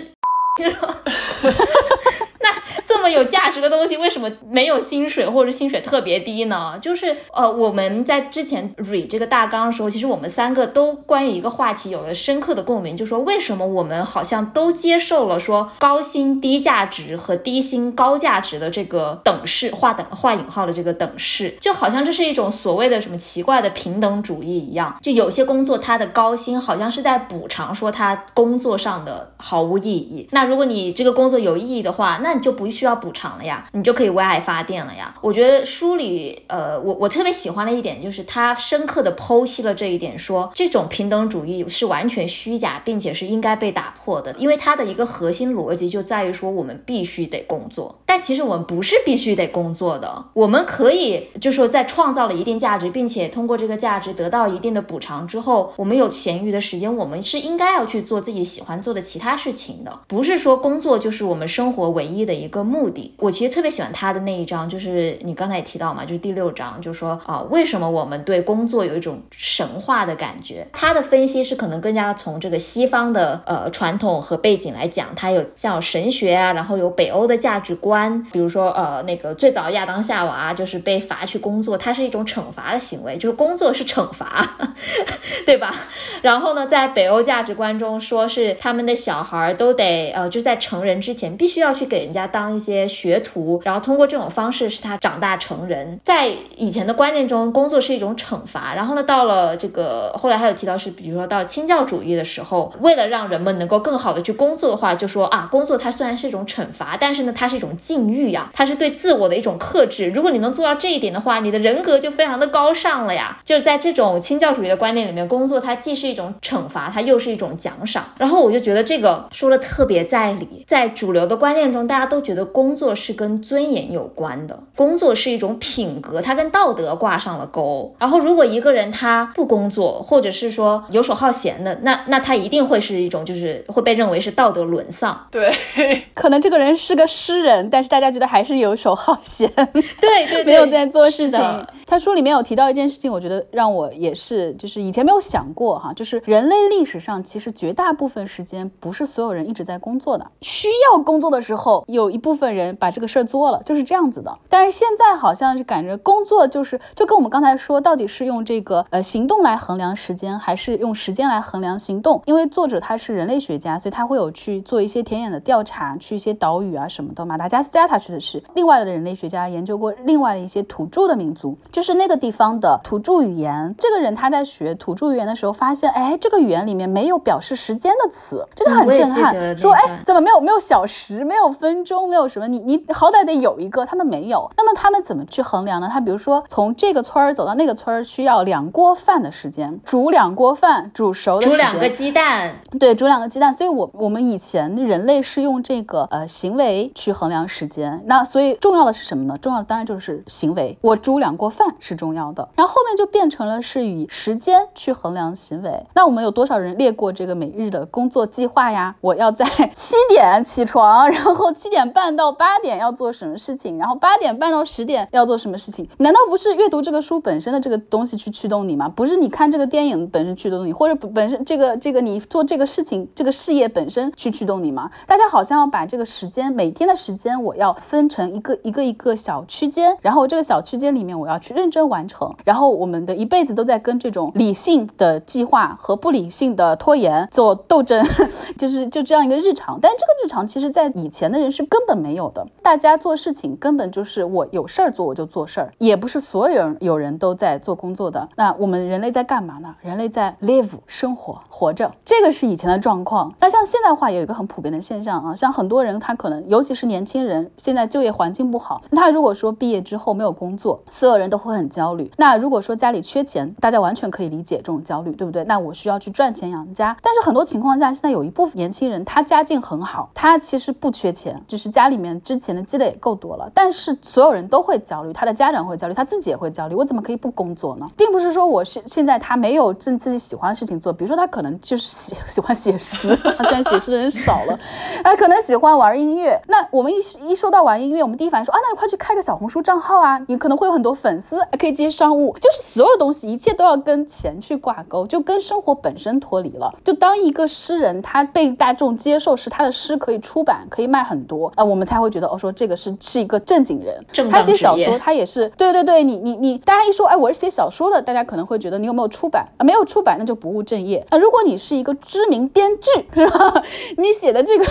哈哈哈哈哈那这么有价值的东西，为什么没有薪水，或者薪水特别低呢？就是呃，我们在之前 read 这个大纲的时候，其实我们三个都关于一个话题有了深刻的共鸣，就说为什么我们好像都接受了说高薪低价值和低薪高价值的这个等式，画等画引号的这个等式，就好像这是一种所谓的什么奇怪的平等主义一样。就有些工作它的高薪好像是在补偿说他工作上的毫无意义。那如果你这个工作有意义的话，那你就不需要补偿了呀，你就可以为爱发电了呀。我觉得书里，呃，我我特别喜欢的一点就是他深刻的剖析了这一点，说这种平等主义是完全虚假，并且是应该被打破的。因为它的一个核心逻辑就在于说，我们必须得工作，但其实我们不是必须得工作的，我们可以就说在创造了一定价值，并且通过这个价值得到一定的补偿之后，我们有闲余的时间，我们是应该要去做自己喜欢做的其他事情的，不是说工作就是我们生活唯一的一个目的。我其实特别喜欢他的那一章，就是你刚才也提到嘛，就是第六章，就是说啊，为什么我们对工作有一种神话的感觉？他的分析是可能更加从这个西方的呃传统和背景来讲，它有像神学啊，然后有北欧的价值观，比如说呃那个最早亚当夏娃就是被罚去工作，它是一种惩罚的行为，就是工作是惩罚，对吧？然后呢，在北欧价值观中，说是他们的小孩都得呃就在成人之前必须要去给人家当一些。学徒，然后通过这种方式使他长大成人。在以前的观念中，工作是一种惩罚。然后呢，到了这个后来还有提到是，比如说到清教主义的时候，为了让人们能够更好的去工作的话，就说啊，工作它虽然是一种惩罚，但是呢，它是一种禁欲呀，它是对自我的一种克制。如果你能做到这一点的话，你的人格就非常的高尚了呀。就是在这种清教主义的观念里面，工作它既是一种惩罚，它又是一种奖赏。然后我就觉得这个说的特别在理，在主流的观念中，大家都觉得工作。是跟尊严有关的，工作是一种品格，它跟道德挂上了钩。然后，如果一个人他不工作，或者是说游手好闲的，那那他一定会是一种，就是会被认为是道德沦丧。对，可能这个人是个诗人，但是大家觉得还是游手好闲。对 对，没有在做事情。他书里面有提到一件事情，我觉得让我也是，就是以前没有想过哈，就是人类历史上其实绝大部分时间不是所有人一直在工作的，需要工作的时候，有一部分人。把这个事儿做了，就是这样子的。但是现在好像是感觉工作就是就跟我们刚才说，到底是用这个呃行动来衡量时间，还是用时间来衡量行动？因为作者他是人类学家，所以他会有去做一些田野的调查，去一些岛屿啊什么的。马达加斯加他去的是另外的人类学家研究过另外的一些土著的民族，就是那个地方的土著语言。这个人他在学土著语言的时候发现，哎，这个语言里面没有表示时间的词，这就很震撼。说哎，怎么没有没有小时，没有分钟，没有什么你。你好歹得有一个，他们没有。那么他们怎么去衡量呢？他比如说从这个村儿走到那个村儿需要两锅饭的时间，煮两锅饭，煮熟的煮两个鸡蛋，对，煮两个鸡蛋。所以，我我们以前人类是用这个呃行为去衡量时间。那所以重要的是什么呢？重要的当然就是行为。我煮两锅饭是重要的。然后后面就变成了是以时间去衡量行为。那我们有多少人列过这个每日的工作计划呀？我要在七点起床，然后七点半到八。点要做什么事情，然后八点半到十点要做什么事情？难道不是阅读这个书本身的这个东西去驱动你吗？不是你看这个电影本身驱动你，或者本身这个这个你做这个事情这个事业本身去驱动你吗？大家好像要把这个时间每天的时间我要分成一个一个一个小区间，然后这个小区间里面我要去认真完成，然后我们的一辈子都在跟这种理性的计划和不理性的拖延做斗争，就是就这样一个日常。但这个日常其实在以前的人是根本没有的。大家做事情根本就是我有事儿做我就做事儿，也不是所有人有人都在做工作的。那我们人类在干嘛呢？人类在 live 生活活着，这个是以前的状况。那像现在话也有一个很普遍的现象啊，像很多人他可能尤其是年轻人，现在就业环境不好，他如果说毕业之后没有工作，所有人都会很焦虑。那如果说家里缺钱，大家完全可以理解这种焦虑，对不对？那我需要去赚钱养家。但是很多情况下，现在有一部分年轻人他家境很好，他其实不缺钱，只是家里面之前的积累也够多了。但是所有人都会焦虑，他的家长会焦虑，他自己也会焦虑。我怎么可以不工作呢？并不是说我是现在他没有正自己喜欢的事情做，比如说他可能就是喜 喜欢写诗，现在写诗的人少了，哎，可能喜欢玩音乐。那我们一一说到玩音乐，我们第一反应说啊，那你快去开个小红书账号啊，你可能会有很多粉丝，可以接商务。就是所有东西，一切都要跟钱去挂钩，就跟生活本身脱离了。就当一个诗人他被大众接受时，他的诗可以出版，可以卖很多，呃，我们才会觉得哦，说这个是是一个正经人。他写小说，他也是，对对对，你你你，大家一说，哎，我是写小说的，大家可能会觉得你有没有出版啊？没有出版，那就不务正业啊。如果你是一个知名编剧，是吧？你写的这个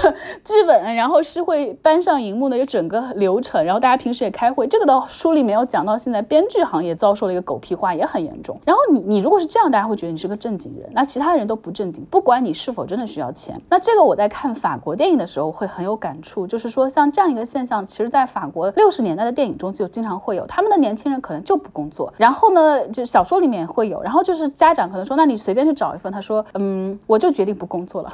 剧本，然后是会搬上荧幕的有整个流程，然后大家平时也开会，这个的书里面有讲到，现在编剧行业遭受了一个狗屁化，也很严重。然后你你如果是这样，大家会觉得你是个正经人，那其他人都不正经，不管你是否真的需要钱。那这个我在看法国电影的时候会很有感触，就是说像这样一个现象，其实在法国六十年代的电影中就经常会有，他们的年轻人可能就不工作，然后呢，就小说里面会有，然后就是家长可能说，那你随便去找一份，他说，嗯，我就决定不工作了，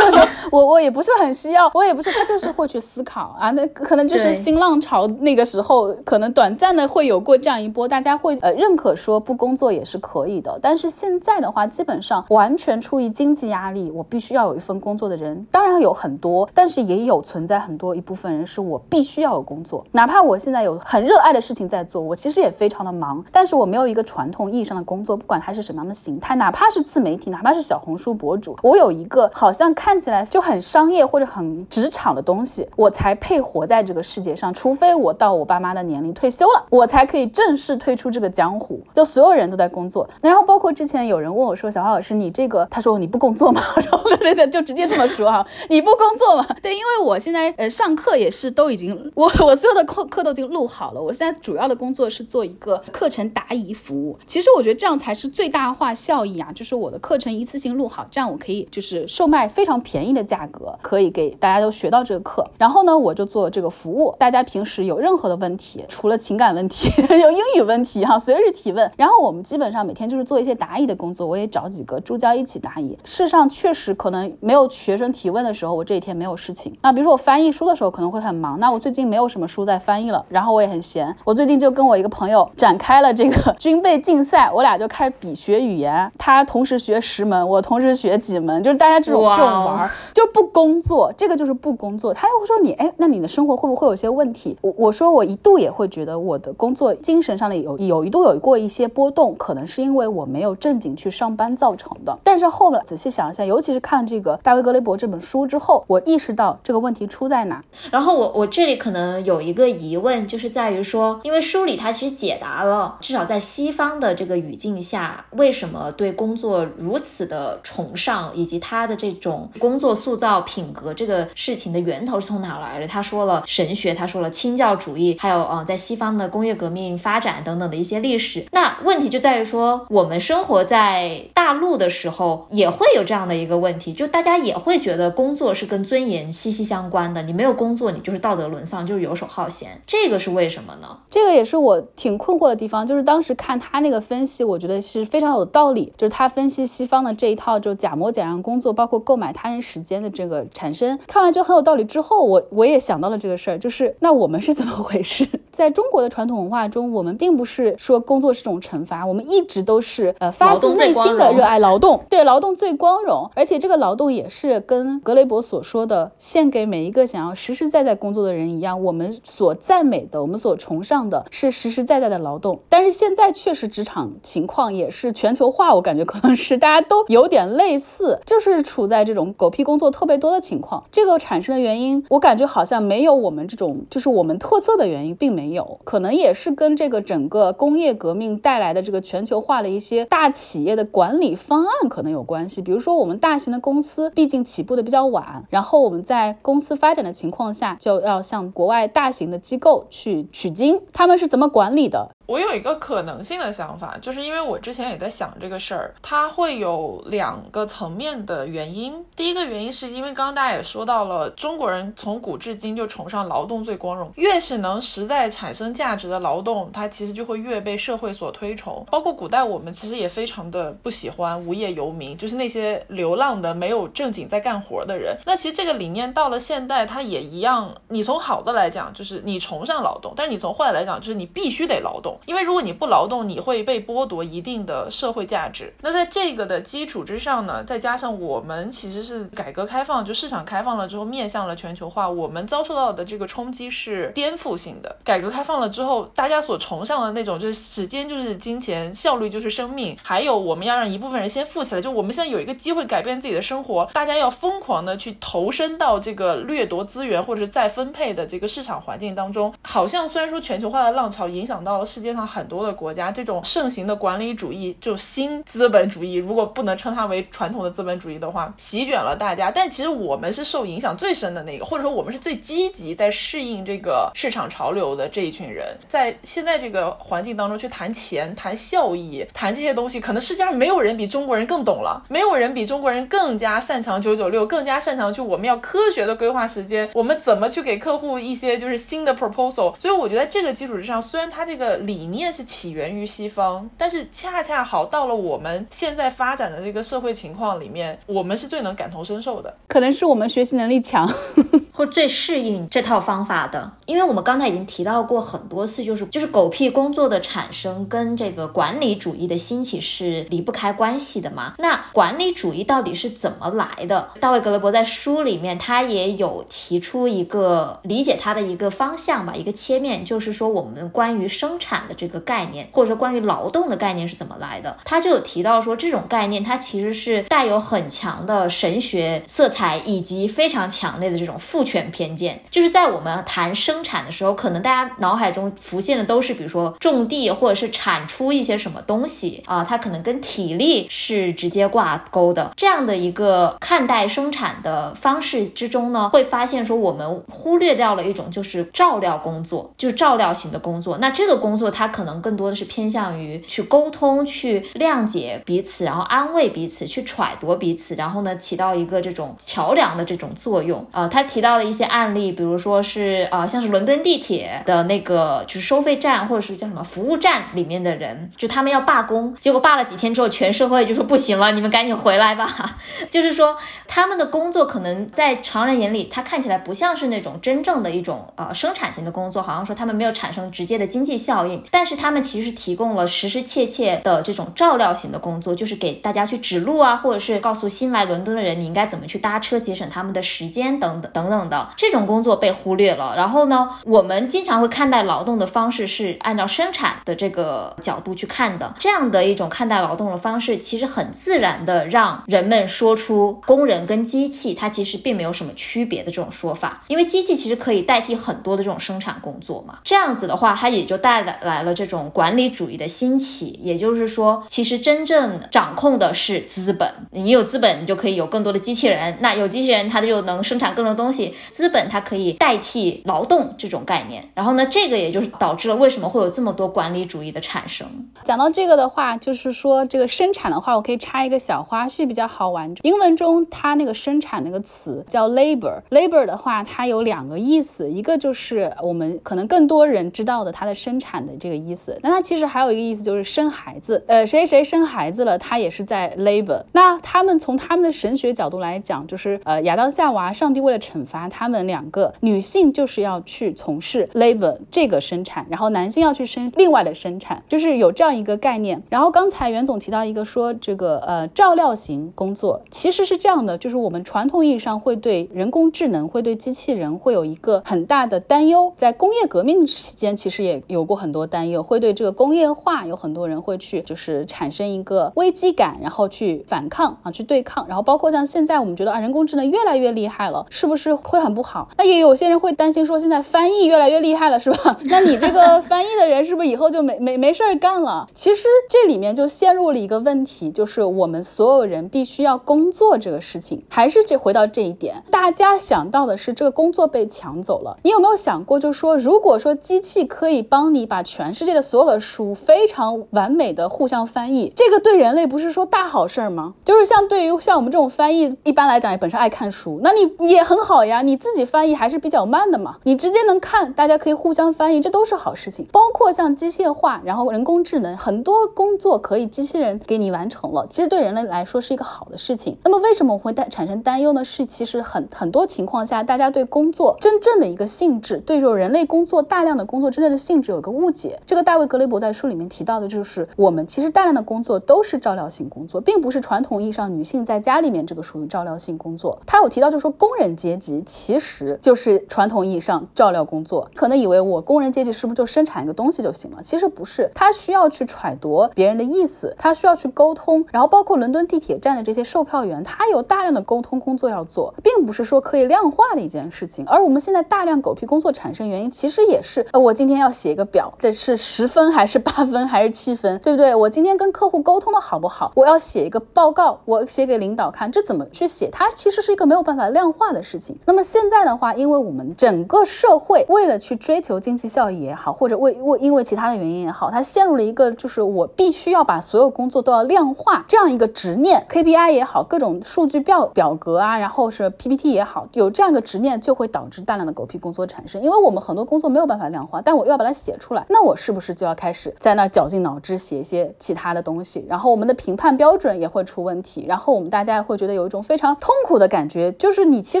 我我也不是很需要，我也不是，他就是会去思考啊，那可能就是新浪潮那个时候，可能短暂的会有过这样一波，大家会呃认可说不工作也是可以的，但是现在的话，基本上完全出于经济压力，我必须要有一份工作的人，当然有很多，但是也有存在很多一部分人是我必须要有工作，哪怕我现在有很热爱的事情在做，我其实也非常的忙，但是我没有一个传统意义上的工作，不管它是什么样的形态，哪怕是自媒体，哪怕是小红书博主，我有一个好像看起来就很商业或者很职场的东西，我才配活在这个世界上，除非我到我爸妈的年龄退休了，我才可以正式退出这个江湖。就所有人都在工作，然后包括之前有人问我说：“小花老师，你这个，他说你不工作吗？” 然后对对，就直接这么说哈，你不工作吗？对，因为我现在上课也是都已经我我所有的课课都已经录好了，我现在主要的工作是做一个课程答疑服务。其实我觉得这样才是最大化效益啊，就是我的课程一次性录好，这样我可以就是售卖非常便宜的价格，可以给大家都学到这个课。然后呢，我就做这个服务，大家平时有任何的问题，除了情感问题，有英语问题哈，随时提问。然后我们基本上每天就是做一些答疑的工作，我也找几个助教一起答疑。事实上，确实可能没有学生提问的时候，我这一天没有事情。那比如说我翻译书的时候可能会很忙，那我最近没有什么书在翻译了，然后我也很闲，我最近就跟我一个朋友展开了这个 军备竞赛，我俩就开始比学语言，他同时学十门，我同时学几门，就是大家这种这种玩，就不工作，这个就是不工作。他又会说你，哎，那你的生活会不会有些问题？我我说我一度也会觉得我的工作精神上的有有一度有过一些波动，可能是因为我没有正经去上班造成的。但是后来仔细想一下，尤其是看这个大卫格雷伯这本书之后，我意识到这个问题出在然后我我这里可能有一个疑问，就是在于说，因为书里它其实解答了，至少在西方的这个语境下，为什么对工作如此的崇尚，以及他的这种工作塑造品格这个事情的源头是从哪来的？他说了神学，他说了清教主义，还有呃在西方的工业革命发展等等的一些历史。那问题就在于说，我们生活在大陆的时候，也会有这样的一个问题，就大家也会觉得工作是跟尊严息息相关的。你没有工作，你就是道德沦丧，就是游手好闲。这个是为什么呢？这个也是我挺困惑的地方。就是当时看他那个分析，我觉得是非常有道理。就是他分析西方的这一套，就假模假样工作，包括购买他人时间的这个产生，看完就很有道理。之后我我也想到了这个事儿，就是那我们是怎么回事？在中国的传统文化中，我们并不是说工作是种惩罚，我们一直都是呃发自内心的热爱劳动，对劳动最光荣，而且这个劳动也是跟格雷伯所说的献给每一个想要实实在在工作的人一样，我们所赞美的，我们所崇尚的是实实在在的劳动。但是现在确实职场情况也是全球化，我感觉可能是大家都有点类似，就是处在这种狗屁工作特别多的情况。这个产生的原因，我感觉好像没有我们这种就是我们特色的原因，并。没有，可能也是跟这个整个工业革命带来的这个全球化的一些大企业的管理方案可能有关系。比如说我们大型的公司，毕竟起步的比较晚，然后我们在公司发展的情况下，就要向国外大型的机构去取经，他们是怎么管理的？我有一个可能性的想法，就是因为我之前也在想这个事儿，它会有两个层面的原因。第一个原因是因为刚刚大家也说到了，中国人从古至今就崇尚劳动最光荣，越是能实在产生价值的劳动，它其实就会越被社会所推崇。包括古代我们其实也非常的不喜欢无业游民，就是那些流浪的没有正经在干活的人。那其实这个理念到了现代，它也一样。你从好的来讲，就是你崇尚劳动；但是你从坏的来讲，就是你必须得劳动。因为如果你不劳动，你会被剥夺一定的社会价值。那在这个的基础之上呢，再加上我们其实是改革开放，就市场开放了之后，面向了全球化，我们遭受到的这个冲击是颠覆性的。改革开放了之后，大家所崇尚的那种就是时间就是金钱，效率就是生命，还有我们要让一部分人先富起来，就我们现在有一个机会改变自己的生活，大家要疯狂的去投身到这个掠夺资源或者再分配的这个市场环境当中。好像虽然说全球化的浪潮影响到了世世界。上很多的国家，这种盛行的管理主义，就新资本主义，如果不能称它为传统的资本主义的话，席卷了大家。但其实我们是受影响最深的那个，或者说我们是最积极在适应这个市场潮流的这一群人。在现在这个环境当中去谈钱、谈效益、谈这些东西，可能世界上没有人比中国人更懂了，没有人比中国人更加擅长九九六，更加擅长去我们要科学的规划时间，我们怎么去给客户一些就是新的 proposal。所以我觉得这个基础之上，虽然它这个理理念是起源于西方，但是恰恰好到了我们现在发展的这个社会情况里面，我们是最能感同身受的。可能是我们学习能力强，或最适应这套方法的。因为我们刚才已经提到过很多次，就是就是狗屁工作的产生跟这个管理主义的兴起是离不开关系的嘛。那管理主义到底是怎么来的？大卫·格雷伯在书里面他也有提出一个理解它的一个方向吧，一个切面，就是说我们关于生产的。这个概念，或者说关于劳动的概念是怎么来的？他就有提到说，这种概念它其实是带有很强的神学色彩，以及非常强烈的这种父权偏见。就是在我们谈生产的时候，可能大家脑海中浮现的都是，比如说种地，或者是产出一些什么东西啊，它可能跟体力是直接挂钩的。这样的一个看待生产的方式之中呢，会发现说，我们忽略掉了一种就是照料工作，就是照料型的工作。那这个工作它。可能更多的是偏向于去沟通、去谅解彼此，然后安慰彼此，去揣度彼此，然后呢，起到一个这种桥梁的这种作用。呃，他提到的一些案例，比如说是呃，像是伦敦地铁的那个就是收费站，或者是叫什么服务站里面的人，就他们要罢工，结果罢了几天之后，全社会就说不行了，你们赶紧回来吧。就是说他们的工作可能在常人眼里，他看起来不像是那种真正的一种呃生产型的工作，好像说他们没有产生直接的经济效应。但是他们其实提供了实实切切的这种照料型的工作，就是给大家去指路啊，或者是告诉新来伦敦的人你应该怎么去搭车，节省他们的时间等等等等的这种工作被忽略了。然后呢，我们经常会看待劳动的方式是按照生产的这个角度去看的，这样的一种看待劳动的方式，其实很自然的让人们说出工人跟机器它其实并没有什么区别的这种说法，因为机器其实可以代替很多的这种生产工作嘛。这样子的话，它也就带来来。了这种管理主义的兴起，也就是说，其实真正掌控的是资本。你有资本，你就可以有更多的机器人。那有机器人，它就能生产更多东西。资本它可以代替劳动这种概念。然后呢，这个也就是导致了为什么会有这么多管理主义的产生。讲到这个的话，就是说这个生产的话，我可以插一个小花絮，比较好玩。英文中它那个生产那个词叫 labor。labor 的话，它有两个意思，一个就是我们可能更多人知道的它的生产的这个。意思，那它其实还有一个意思，就是生孩子。呃，谁谁生孩子了，他也是在 labor。那他们从他们的神学角度来讲，就是呃，亚当夏娃，上帝为了惩罚他们两个女性，就是要去从事 labor 这个生产，然后男性要去生另外的生产，就是有这样一个概念。然后刚才袁总提到一个说，这个呃照料型工作其实是这样的，就是我们传统意义上会对人工智能，会对机器人会有一个很大的担忧。在工业革命期间，其实也有过很多担。忧会对这个工业化有很多人会去，就是产生一个危机感，然后去反抗啊，去对抗。然后包括像现在我们觉得啊，人工智能越来越厉害了，是不是会会很不好。那也有些人会担心说，现在翻译越来越厉害了，是吧？那你这个 翻译的人是不是以后就没没没事儿干了？其实这里面就陷入了一个问题，就是我们所有人必须要工作这个事情，还是这回到这一点，大家想到的是这个工作被抢走了。你有没有想过，就是说，如果说机器可以帮你把全世界的所有的书非常完美的互相翻译，这个对人类不是说大好事儿吗？就是像对于像我们这种翻译，一般来讲也本身爱看书，那你也很好呀，啊你自己翻译还是比较慢的嘛，你直接能看，大家可以互相翻译，这都是好事情。包括像机械化，然后人工智能，很多工作可以机器人给你完成了，其实对人类来说是一个好的事情。那么为什么我会担产生担忧呢？是其实很很多情况下，大家对工作真正的一个性质，对这种人类工作大量的工作真正的性质有个误解。这个大卫格雷伯在书里面提到的就是，我们其实大量的工作都是照料性工作，并不是传统意义上女性在家里面这个属于照料性工作。他有提到就是说，工人阶级其实就是传统意义上照料工作。可能以为我工人阶级是不是就生产一个东西就行了？其实不是，他需要去揣度别人的意思，他需要去沟通。然后包括伦敦地铁站的这些售票员，他有大量的沟通工作要做，并不是说可以量化的一件事情。而我们现在大量狗屁工作产生原因，其实也是，呃，我今天要写一个表，这是十分还是八分还是七分，对不对？我今天跟客户沟通的好不好？我要写一个报告，我写给领导看，这怎么去写？它其实是一个没有办法量化的事情。那么现在的话，因为我们整个社会为了去追求经济效益也好，或者为为因为其他的原因也好，它陷入了一个就是我必须要把所有工作都要量化这样一个执念，KPI 也好，各种数据表表格啊，然后是 PPT 也好，有这样一个执念就会导致大量的狗屁工作产生。因为我们很多工作没有办法量化，但我又要把它写出来，那我是不是就要开始在那儿绞尽脑汁写一些其他的东西？然后我们的评判标准也会出问题，然后我们大家也会觉得有一种非常痛苦的感觉，就是你其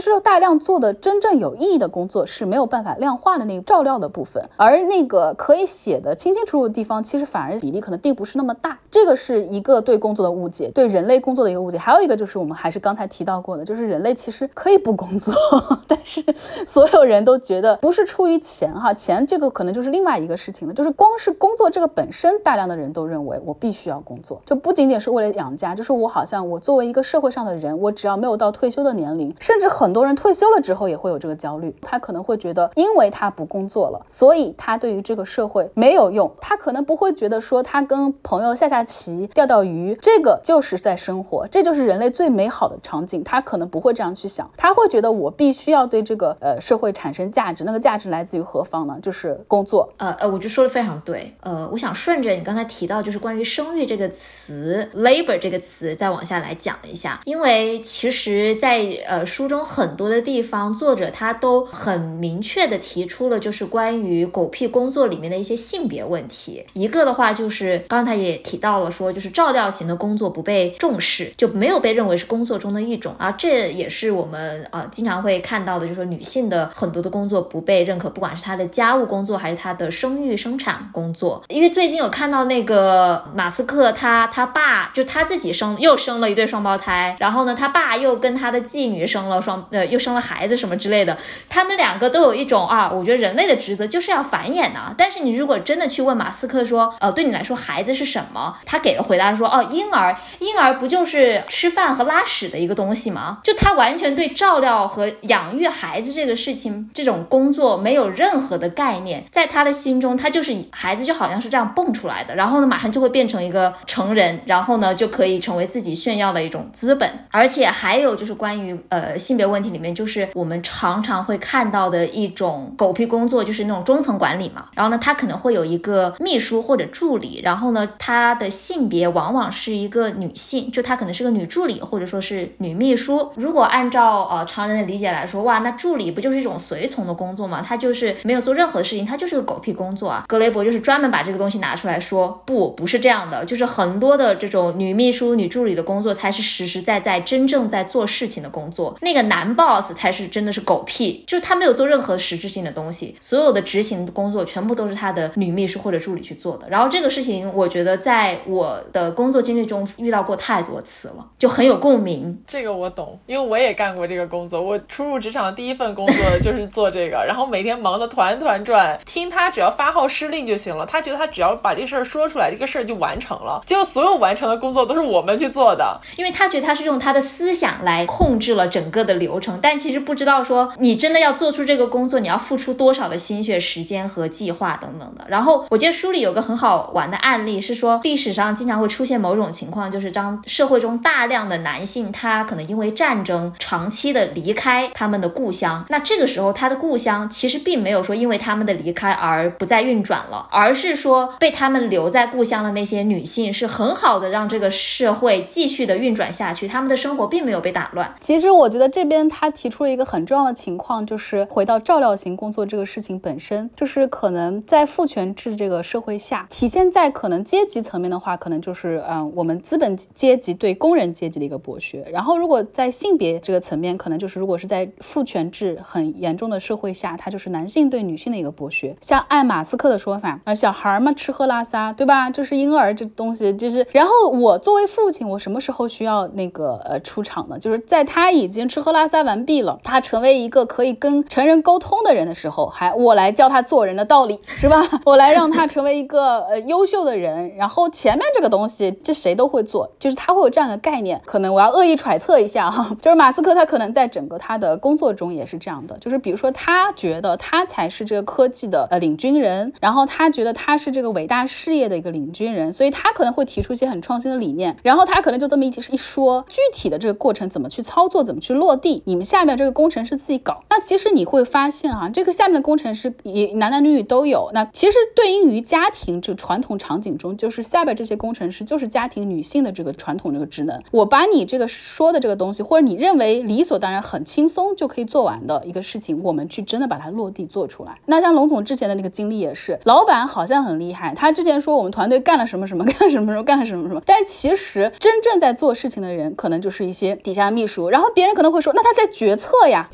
实大量做的真正有意义的工作是没有办法量化的那个照料的部分，而那个可以写的清清楚楚的地方，其实反而比例可能并不是那么大。这个是一个对工作的误解，对人类工作的一个误解。还有一个就是我们还是刚才提到过的，就是人类其实可以不工作，但是所有人都觉得不是出于钱哈，钱这个可能就是另外一个事情了。就是光是工作这个本身，大量的人都认为我必须要工作，就不仅仅是为了养家，就是我好像我作为一个社会上的人，我只要没有到退休的年龄，甚至很多人退休之后也会有这个焦虑，他可能会觉得，因为他不工作了，所以他对于这个社会没有用，他可能不会觉得说他跟朋友下下棋、钓钓鱼，这个就是在生活，这就是人类最美好的场景，他可能不会这样去想，他会觉得我必须要对这个呃社会产生价值，那个价值来自于何方呢？就是工作。呃呃，我就说的非常对，呃，我想顺着你刚才提到，就是关于生育这个词，labor 这个词，再往下来讲一下，因为其实，在呃书中很多的地，方作者他都很明确的提出了，就是关于狗屁工作里面的一些性别问题。一个的话就是刚才也提到了，说就是照料型的工作不被重视，就没有被认为是工作中的一种啊，这也是我们呃经常会看到的，就是说女性的很多的工作不被认可，不管是她的家务工作还是她的生育生产工作。因为最近有看到那个马斯克他他爸就他自己生又生了一对双胞胎，然后呢他爸又跟他的继女生了双呃又生了孩孩子什么之类的，他们两个都有一种啊，我觉得人类的职责就是要繁衍呐。但是你如果真的去问马斯克说，呃，对你来说孩子是什么？他给的回答说，哦，婴儿，婴儿不就是吃饭和拉屎的一个东西吗？就他完全对照料和养育孩子这个事情这种工作没有任何的概念，在他的心中，他就是孩子就好像是这样蹦出来的，然后呢马上就会变成一个成人，然后呢就可以成为自己炫耀的一种资本。而且还有就是关于呃性别问题里面，就是我们常常会看到的一种狗屁工作，就是那种中层管理嘛。然后呢，他可能会有一个秘书或者助理，然后呢，他的性别往往是一个女性，就他可能是个女助理或者说是女秘书。如果按照呃常人的理解来说，哇，那助理不就是一种随从的工作吗？他就是没有做任何的事情，他就是个狗屁工作啊。格雷伯就是专门把这个东西拿出来说，不，不是这样的，就是很多的这种女秘书、女助理的工作才是实实在在真正在做事情的工作，那个男 boss 才是真的是狗屁，就是他没有做任何实质性的东西，所有的执行的工作全部都是他的女秘书或者助理去做的。然后这个事情，我觉得在我的工作经历中遇到过太多次了，就很有共鸣。这个我懂，因为我也干过这个工作。我初入职场的第一份工作就是做这个，然后每天忙得团团转，听他只要发号施令就行了。他觉得他只要把这事儿说出来，这个事儿就完成了。结果所有完成的工作都是我们去做的，因为他觉得他是用他的思想来控制了整个的流程，但其实。实不知道说你真的要做出这个工作，你要付出多少的心血、时间和计划等等的。然后我记得书里有个很好玩的案例，是说历史上经常会出现某种情况，就是当社会中大量的男性他可能因为战争长期的离开他们的故乡，那这个时候他的故乡其实并没有说因为他们的离开而不再运转了，而是说被他们留在故乡的那些女性是很好的让这个社会继续的运转下去，他们的生活并没有被打乱。其实我觉得这边他提出了一个很重要的情况，就是回到照料型工作这个事情本身，就是可能在父权制这个社会下，体现在可能阶级层面的话，可能就是嗯我们资本阶级对工人阶级的一个剥削。然后如果在性别这个层面，可能就是如果是在父权制很严重的社会下，它就是男性对女性的一个剥削。像爱马斯克的说法，啊小孩嘛吃喝拉撒，对吧？就是婴儿这东西，就是然后我作为父亲，我什么时候需要那个呃出场呢？就是在他已经吃喝拉撒完毕了，他成为一个可以跟成人沟通的人的时候，还我来教他做人的道理，是吧？我来让他成为一个呃优秀的人。然后前面这个东西，这谁都会做，就是他会有这样的概念。可能我要恶意揣测一下哈，就是马斯克他可能在整个他的工作中也是这样的，就是比如说他觉得他才是这个科技的呃领军人，然后他觉得他是这个伟大事业的一个领军人，所以他可能会提出一些很创新的理念，然后他可能就这么一一说，具体的这个过程怎么去操作，怎么去落地，你们下面这这个工程师自己搞。那其实你会发现啊，这个下面的工程师也男男女女都有。那其实对应于家庭这个传统场景中，就是下边这些工程师就是家庭女性的这个传统这个职能。我把你这个说的这个东西，或者你认为理所当然很轻松就可以做完的一个事情，我们去真的把它落地做出来。那像龙总之前的那个经历也是，老板好像很厉害，他之前说我们团队干了什么什么，干了什么什么，干了什么什么，但其实真正在做事情的人，可能就是一些底下的秘书。然后别人可能会说，那他在决策呀，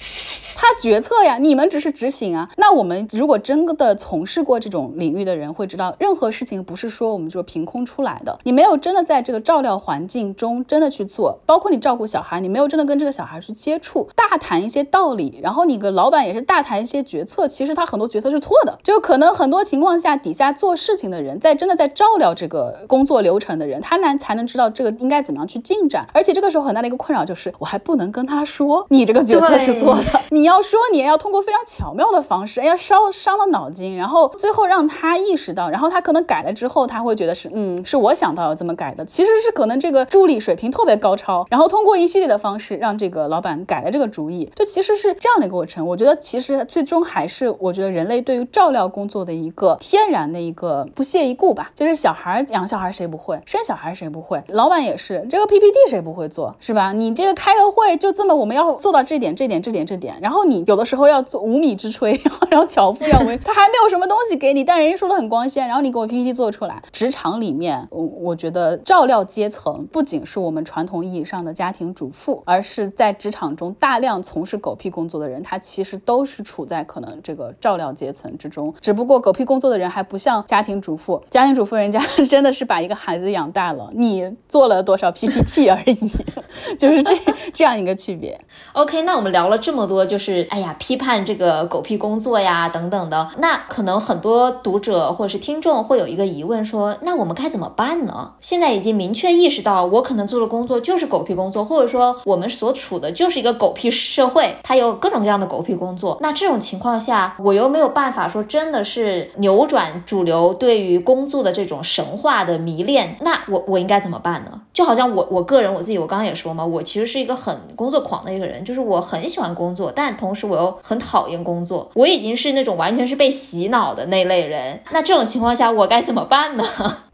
他决策呀，你们只是执行啊。那我们如果真的从事过这种领域的人会知道，任何事情不是说我们就凭空出来的，你没有真的在这个照料环境中真的去做，包括你照顾小孩，你没有真的跟这个小孩去接触，大谈一些道理，然后你个老板也是大谈一些决策，其实他很多决策是错的，就可能很多情况下底下做事情的人，在真的在照料这个工作流程的人，他难才能知道这个应该怎么样去进展，而且这个时候很大的一个困扰就是，我还不能跟他说你这个决策是错的，你要说你也要通过非常巧妙的方式，哎呀烧伤了脑筋，然后最后让他意识到，然后他可能改了之后，他会觉得是嗯是我想到要这么改的，其实是可能这个助理水平特别高超，然后通过一系列的方式让这个老板改了这个主意，就其实是这样的一个过程。我觉得其实最终还是我觉得人类对于照料工作的一个天然的一个不屑一顾吧，就是小孩养小孩谁不会，生小孩谁不会，老板也是这个 PPT 谁不会？做是吧？你这个开个会就这么我们要做到这点这点这点这点，然后你有的时候要做无米之炊，然后巧妇要为 他还没有什么东西给你，但人家说的很光鲜，然后你给我 PPT 做出来。职场里面，我我觉得照料阶层不仅是我们传统意义上的家庭主妇，而是在职场中大量从事狗屁工作的人，他其实都是处在可能这个照料阶层之中。只不过狗屁工作的人还不像家庭主妇，家庭主妇人家 真的是把一个孩子养大了，你做了多少 PPT 而已，就是这这样一个区别。OK，那我们聊了这么多，就是哎呀，批判这个狗屁工作呀等等的，那可能很多读者或者是听众会有一个疑问，说那我们该怎么办呢？现在已经明确意识到，我可能做的工作就是狗屁工作，或者说我们所处的就是一个狗屁社会，它有各种各样的狗屁工作。那这种情况下，我又没有办法说真的是扭转主流对于工作的这种神话的迷恋，那我我应该怎么办呢？就好像我我个人我自己，我刚刚也说嘛，我其实是一个很工作狂的一个人，就是我很喜欢工作，但同时我又很讨厌工作，我已经是那种完全是被洗脑的那类人。那这种情况下，我该怎么办呢？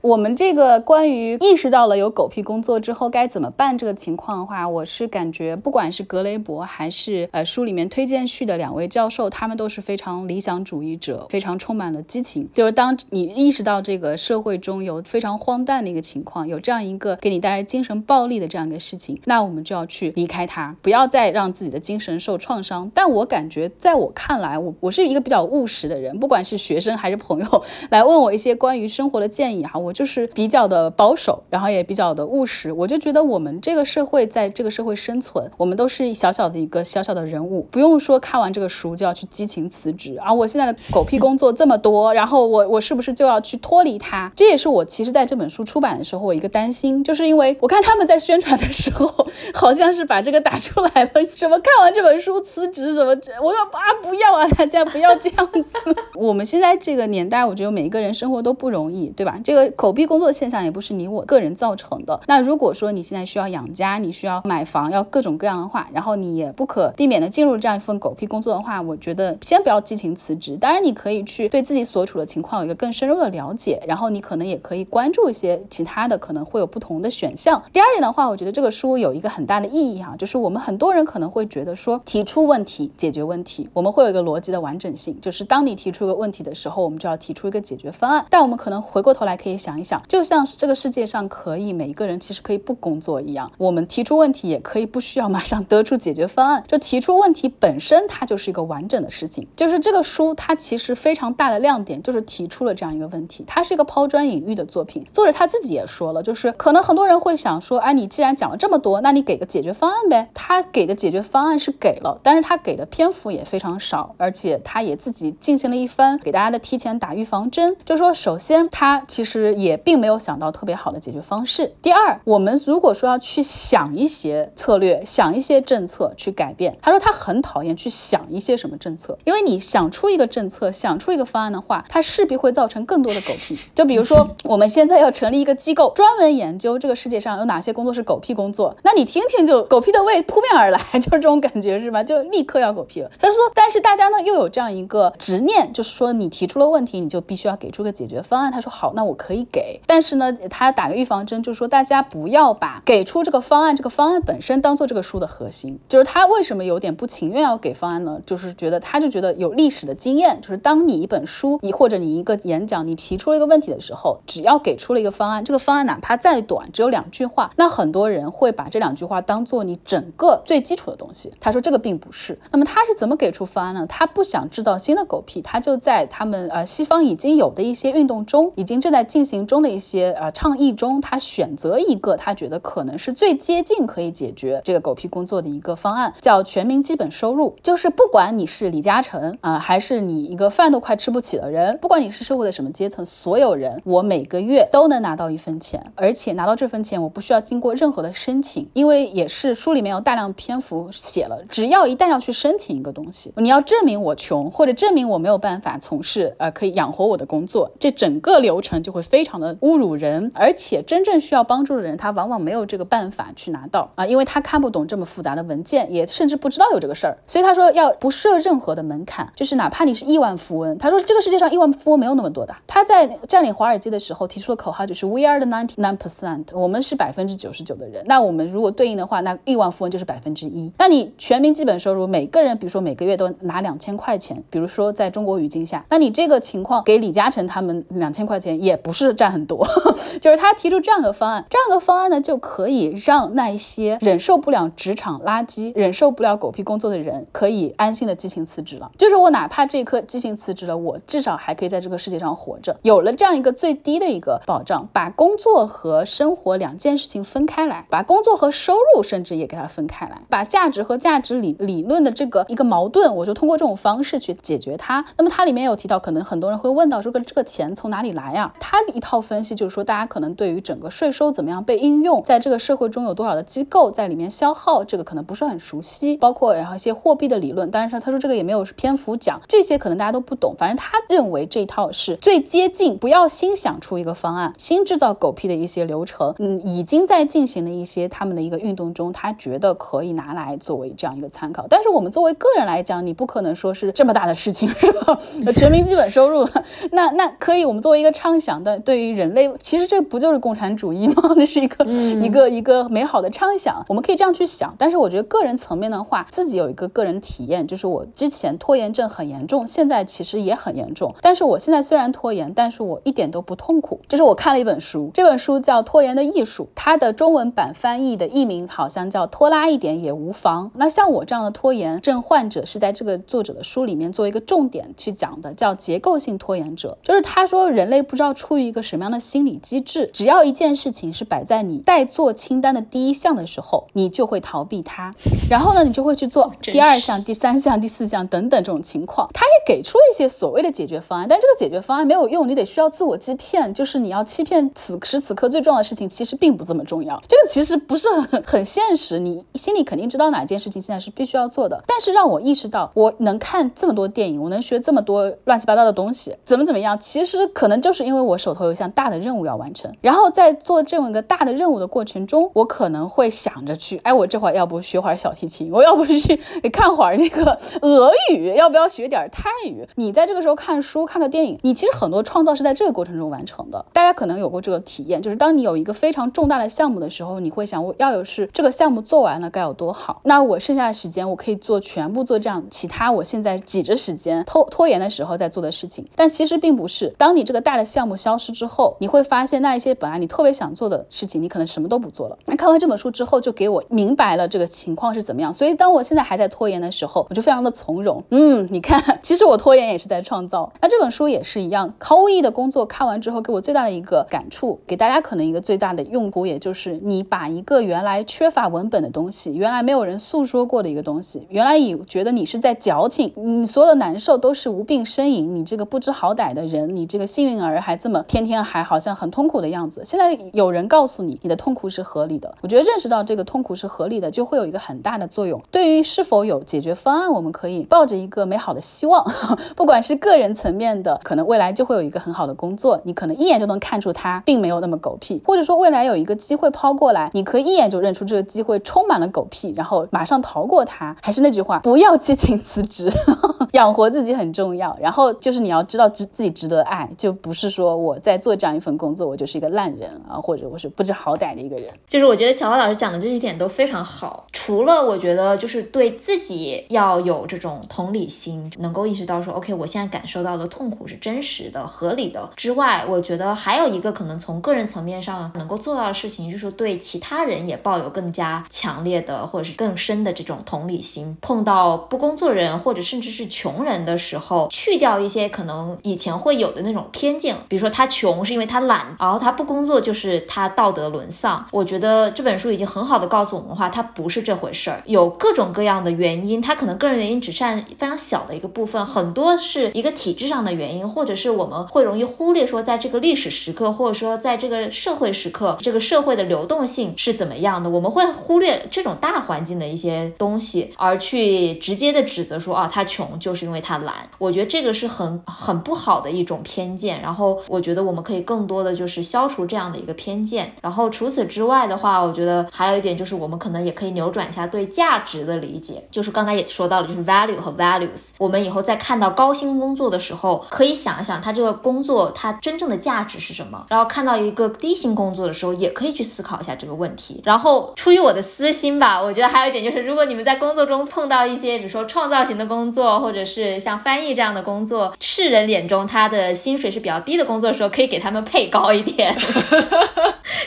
我们这个关于意识到了有狗屁工作之后该怎么办这个情况的话，我是感觉不管是格雷伯还是呃书里面推荐序的两位教授，他们都是非常理想主义者，非常充满了激情。就是当你意识到这个社会中有非常荒诞的一个情况，有这样一个给你带来精神暴力的这样一个事情，那我们就要去离开它，不要再让自己的精神受创伤。但我感觉，在我看来，我我是一个比较务实的人，不管是学生还是朋友来问我一些关于生活的建议哈，我。就是比较的保守，然后也比较的务实。我就觉得我们这个社会在这个社会生存，我们都是小小的一个小小的人物，不用说看完这个书就要去激情辞职啊！我现在的狗屁工作这么多，然后我我是不是就要去脱离它？这也是我其实在这本书出版的时候我一个担心，就是因为我看他们在宣传的时候，好像是把这个打出来了，什么看完这本书辞职什么这，我说啊不要啊，大家不要这样子。我们现在这个年代，我觉得每一个人生活都不容易，对吧？这个狗屁工作现象也不是你我个人造成的。那如果说你现在需要养家，你需要买房，要各种各样的话，然后你也不可避免的进入这样一份狗屁工作的话，我觉得先不要激情辞职。当然，你可以去对自己所处的情况有一个更深入的了解，然后你可能也可以关注一些其他的可能会有不同的选项。第二点的话，我觉得这个书有一个很大的意义哈，就是我们很多人可能会觉得说提出问题解决问题，我们会有一个逻辑的完整性，就是当你提出一个问题的时候，我们就要提出一个解决方案。但我们可能回过头来可以想一想，就像是这个世界上可以每一个人其实可以不工作一样，我们提出问题也可以不需要马上得出解决方案。就提出问题本身，它就是一个完整的事情。就是这个书，它其实非常大的亮点就是提出了这样一个问题，它是一个抛砖引玉的作品。作者他自己也说了，就是可能很多人会想说，哎，你既然讲了这么多，那你给个解决方案呗。他给的解决方案是给了，但是他给的篇幅也非常少，而且他也自己进行了一番给大家的提前打预防针，就是说，首先他其实也并没有想到特别好的解决方式。第二，我们如果说要去想一些策略，想一些政策去改变，他说他很讨厌去想一些什么政策，因为你想出一个政策，想出一个方案的话，它势必会造成更多的狗屁。就比如说，我们现在要成立一个机构，专门研究这个世界上有哪些工作是狗屁工作，那你听听就狗屁的味扑面而来，就是这种感觉是吧？就立刻要狗屁了。他说，但是大家呢又有这样一个执念，就是说你提出了问题，你就必须要给出个解决方案。他说好，那我可以给，但是呢，他打个预防针，就是说大家不要把给出这个方案，这个方案本身当做这个书的核心。就是他为什么有点不情愿要给方案呢？就是觉得他就觉得有历史的经验，就是当你一本书，你或者你一个演讲，你提出了一个问题的时候，只要给出了一个方案，这个方案哪怕再短，只有两句话，那很多人会把这两句话当做你整个最基础的东西。他说这个并不是。那么他是怎么给出方案呢？他不想制造新的狗屁，他就在他们呃西方已经有的一些运动中，已经正在进行中的一些呃倡议中，他选择一个他觉得可能是最接近可以解决这个狗屁工作的一个方案，叫全民基本收入。就是不管你是李嘉诚啊，还是你一个饭都快吃不起的人，不管你是社会的什么阶层，所有人我每个月都能拿到一分钱，而且拿到这份钱我不需要经过任何的申请，因为也是书里面有大量篇幅写了，只要一旦要去申请一个东西，你要证明我穷，或者证明我没有办法从事呃可以养活我的工作，这整个流程就会非常的侮辱人，而且真正需要帮助的人，他往往没有这个办法去拿到啊，因为他看不懂这么复杂的文件，也甚至不知道有这个事儿，所以他说要不设任何的门槛，就是哪怕你是亿万富翁，他说这个世界上亿万富翁没有那么多的。他在占领华尔街的时候提出的口号就是 We are the ninety nine percent，我们是百分之九十九的人。那我们如果对应的话，那亿万富翁就是百分之一。那你全民基本收入，每个人比如说每个月都拿两千块钱，比如说在中国语境下，那你这个情况给李嘉诚他们两千块钱也不是占很多，就是他提出这样的方案，这样的方案呢就可以让那一些忍受不了职场垃圾、忍受不了狗屁工作的人可以安心的激情辞职了。就是我哪怕这一刻激情辞职了，我至少还可以在这个世界上活着。有了这样一个最低的一个保障，把工作和生活两件事情分开来，把工作和收入甚至也给它分开来，把价值和价值理理论的这个一个矛盾，我就通过这种方式去解决它。那么它里面有提到，可能很多人会问到，说个这个钱从哪里来呀？它一套分析就是说，大家可能对于整个税收怎么样被应用，在这个社会中有多少的机构在里面消耗，这个可能不是很熟悉，包括然后一些货币的理论。当然，他说这个也没有篇幅讲这些，可能大家都不懂。反正他认为这套是最接近，不要新想出一个方案，新制造狗屁的一些流程。嗯，已经在进行的一些他们的一个运动中，他觉得可以拿来作为这样一个参考。但是我们作为个人来讲，你不可能说是这么大的事情，是吧？全民基本收入，那那可以，我们作为一个畅想的，对于人类，其实这不就是共产主义吗？这是一个一个一个美好的畅想，我们可以这样去想。但是我觉得个人层面的话，自己有一个个人体验，就是我之前拖延症很严重，现在其实也很严重。但是我现在虽然拖延，但是我一点都不痛苦。这是我看了一本书，这本书叫《拖延的艺术》，它的中文版翻译的译名好像叫“拖拉一点也无妨”。那像我这样的拖延症患者，是在这个作者的书里面做一个重点去讲的，叫结构性拖延者。就是他说，人类不知道出于一个个什么样的心理机制？只要一件事情是摆在你待做清单的第一项的时候，你就会逃避它，然后呢，你就会去做 第二项、第三项、第四项等等这种情况。他也给出了一些所谓的解决方案，但这个解决方案没有用，你得需要自我欺骗，就是你要欺骗此时此刻最重要的事情，其实并不这么重要。这个其实不是很 很现实，你心里肯定知道哪件事情现在是必须要做的。但是让我意识到，我能看这么多电影，我能学这么多乱七八糟的东西，怎么怎么样，其实可能就是因为我手头有一项大的任务要完成。然后在做这么一个大的任务的过程中，我可能会想着去，哎，我这会儿要不学会儿小提琴，我要不去看会儿那个俄语，要不要学点泰语？你在这个时候看书、看个电影，你其实很多创造是在这个过程中完成的。大家可能有过这个体验，就是当你有一个非常重大的项目的时候，你会想，我要有是这个项目做完了该有多好？那我剩下的时间，我可以做全部做这样其他我现在挤着时间拖拖延的时候在做的事情。但其实并不是，当你这个大的项目消失之后，你会发现那一些本来你特别想做的事情，你可能什么都不做了。那看完这本书之后，就给我明白了这个情况是怎么样。所以当我现在还在拖延的时候，我就非常的从容。嗯，你看，其实我拖延也是在创造。那这本书也是一样，毫无意义的工作看完之后，给我最大的一个感触，给大家可能一个最大的用途，也就是你把一个原来缺乏文本的东西，原来没有人诉说过的一个东西，原来以觉得你是在矫情，你所有的难受都是无病呻吟，你这个不知好歹的人，你这个幸运儿还这么天天还好像很痛苦的样子。现在有人告诉你，你的痛苦是合理的。我觉得认识到这个痛苦是合理的，就会有一个很大的作用。对于是否有解决方案，我们可以抱着一个美好的希望，不管是个人层面的，可能未来就会有一个很好的工作，你可能一眼就能看出它并没有那么狗屁，或者说未来有一个机会抛过来，你可以一眼就认出这个机会充满了狗屁，然后马上逃过它。还是那句话，不要激情辞职，养活自己很重要。然后就是你要知道值自己值得爱，就不是说我在做这样一份工作，我就是一个烂人啊，或者我是不知好歹的一个人。就是我觉得乔华老师讲的这几点都非常好。除了我觉得就是对自己要有这种同理心，能够意识到说，OK，我现在感受到的痛苦是真实的、合理的之外，我觉得还有一个可能从个人层面上能够做到的事情，就是对其他人也抱有更加强烈的或者是更深的这种同理心。碰到不工作人或者甚至是穷人的时候，去掉一些可能以前会有的那种偏见，比如说他穷穷是因为他懒，然后他不工作就是他道德沦丧。我觉得这本书已经很好的告诉我们的话，他不是这回事儿，有各种各样的原因，他可能个人原因只占非常小的一个部分，很多是一个体制上的原因，或者是我们会容易忽略说，在这个历史时刻，或者说在这个社会时刻，这个社会的流动性是怎么样的，我们会忽略这种大环境的一些东西，而去直接的指责说啊，他穷就是因为他懒。我觉得这个是很很不好的一种偏见。然后我觉得我我们可以更多的就是消除这样的一个偏见。然后除此之外的话，我觉得还有一点就是我们可能也可以扭转一下对价值的理解。就是刚才也说到了，就是 value 和 values。我们以后在看到高薪工作的时候，可以想一想他这个工作它真正的价值是什么。然后看到一个低薪工作的时候，也可以去思考一下这个问题。然后出于我的私心吧，我觉得还有一点就是，如果你们在工作中碰到一些比如说创造型的工作，或者是像翻译这样的工作，世人眼中他的薪水是比较低的工作的时候，可以给他们配高一点。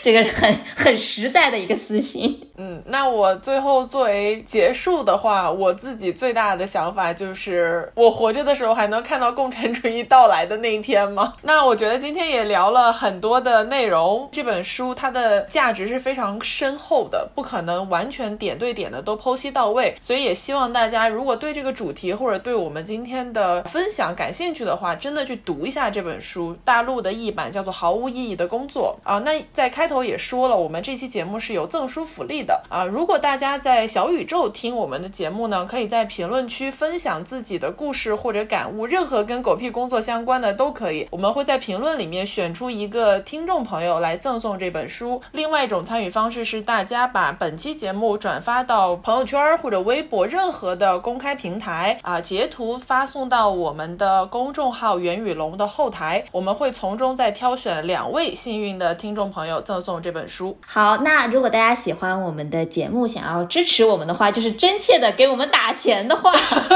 这个很很实在的一个私心。嗯，那我最后作为结束的话，我自己最大的想法就是，我活着的时候还能看到共产主义到来的那一天吗？那我觉得今天也聊了很多的内容，这本书它的价值是非常深厚的，不可能完全点对点的都剖析到位，所以也希望大家如果对这个主题或者对我们今天的分享感兴趣的话，真的去读一下这本书。大陆的译版叫做《毫无意义的工作》啊。那在开头也说了，我们这期节目是有赠书福利的啊。如果大家在小宇宙听我们的节目呢，可以在评论区分享自己的故事或者感悟，任何跟狗屁工作相关的都可以。我们会在评论里面选出一个听众朋友来赠送这本书。另外一种参与方式是，大家把本期节目转发到朋友圈或者微博任何的公开平台啊，截图发送到我们的公众号“袁宇龙”的后台，我们会从中再挑选两位幸运的听众朋友赠送这本书。好，那如果大家喜欢我们的节目，想要支持我们的话，就是真切的给我们打钱的话，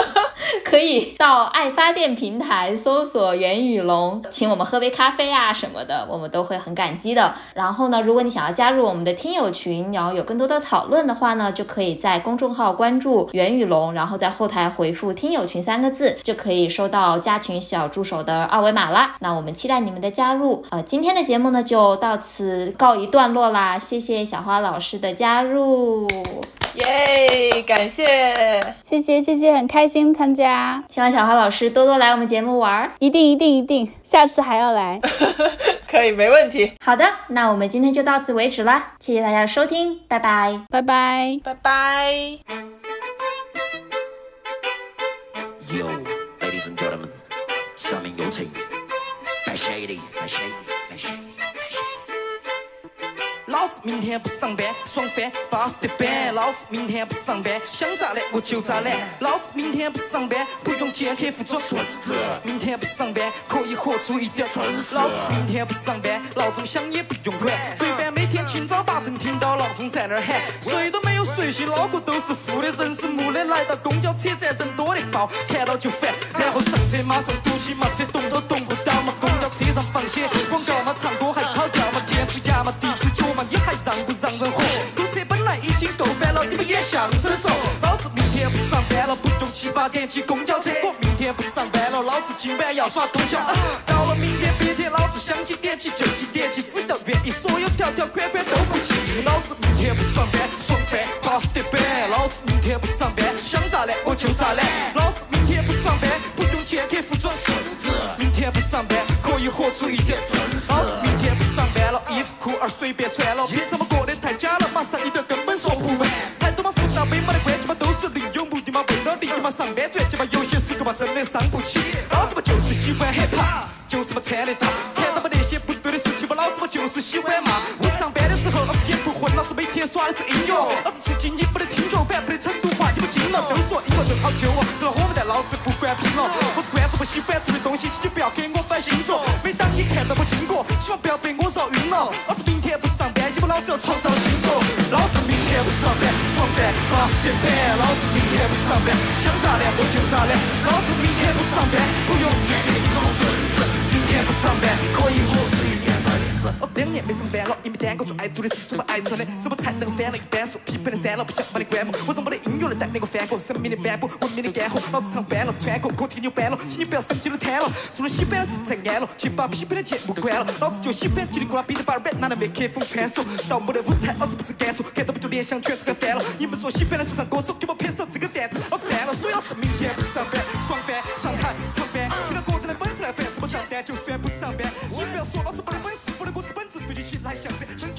可以到爱发电平台搜索袁宇龙，请我们喝杯咖啡啊什么的，我们都会很感激的。然后呢，如果你想要加入我们的听友群，然后有更多的讨论的话呢，就可以在公众号关注袁宇龙，然后在后台回复“听友群”三个字，就可以收到加群小助手的二维码啦。那我们期待你们的加入。呃，今天的节目呢就到此告一段落啦，谢谢小花老师的加入。耶，感谢，谢谢谢谢，很开心参加，希望小花老师多多来我们节目玩。一定一定一定，下次还要来。可以，没问题。好的，那我们今天就到此为止啦，谢谢大家的收听，拜拜。拜拜。拜拜。Yo, ladies and gentlemen，下面有请 shady, for shady, for shady. 老子明天不上班，爽翻巴适的板。老子明天不上班，想咋懒我就咋懒。老子明天不上班，不用见客户做孙子。明天不上班，可以活出一点真实。老子明天不上班，闹钟响也不用管。最烦每天清早八晨听到闹钟在那儿喊，谁都没有睡醒，脑壳都是负的，人是木的。来到公交车站，人多的爆，看到就烦。然后上车马上堵起嘛，车动都动不到嘛。公交车上放些广告嘛，唱歌还跑调嘛，天子牙嘛，地，人活？堵车本来已经够烦了，你们演相声说，老子明天不上班了，不用七八点挤公交车。我明天不上班了，老子今晚要耍通宵。到了明天白天，老子想几点起就几点起，只要愿意，所有条条款款都不弃。老子明天不上班，爽翻巴适得板。老子明天不上班，想咋懒我就咋懒。老子明天不上班，不用见客户装孙子。明天不上班，可以活出一点真实。老子明天不上班了，衣服裤儿随便穿了，平常嘛过得太假了，马上一点根本说不完。太多嘛复杂没没得关系嘛，都是另有目的嘛，为了利益嘛，上班赚钱嘛，有些时候嘛真的伤不起。老子嘛就是喜欢 hiphop，就是嘛穿得大，看到嘛那些不对的事情嘛，老子嘛就是喜欢骂。我上班的时候，老子也不混，老子每天耍的是音乐，老子出经济不得听脚板，不得成都了。都说音乐人好旧哦，吃了我们蛋，老子不管拼了。我是关注不喜欢做的东西，请你不要给我摆星座。每当你看到我经过，希望不要被我绕晕了。老子明天不上班，因为老子要创造星座。老子明天不上班，爽翻巴适的板。老子明天不上班，想咋懒我就咋懒。老子明天不上班，不用见你装孙子。明天不上班，可以活出一老子两年没上班了，因为单个做爱做的事做么爱穿的，什么才能翻了一板树，批判的删了，不想把你关门。我做没得音乐的带那个翻锅，生命的斑驳，文明的干活。老子上班了，穿过，课题牛搬了，请你不要上街都瘫了。做了洗板的事才安了，去把批判的节目关了。老子就喜欢叽里呱啦，比着把耳哪能麦克风穿梭？到没得舞台，老子不是干说，看到不就联想全这个翻了。你们说喜欢的就唱歌手，给我拍手这个担子，老子翻了。所以老子明天不上班，爽翻上台唱就算不上班。你不要说老子没得本事，不能过资本子，对得起来像这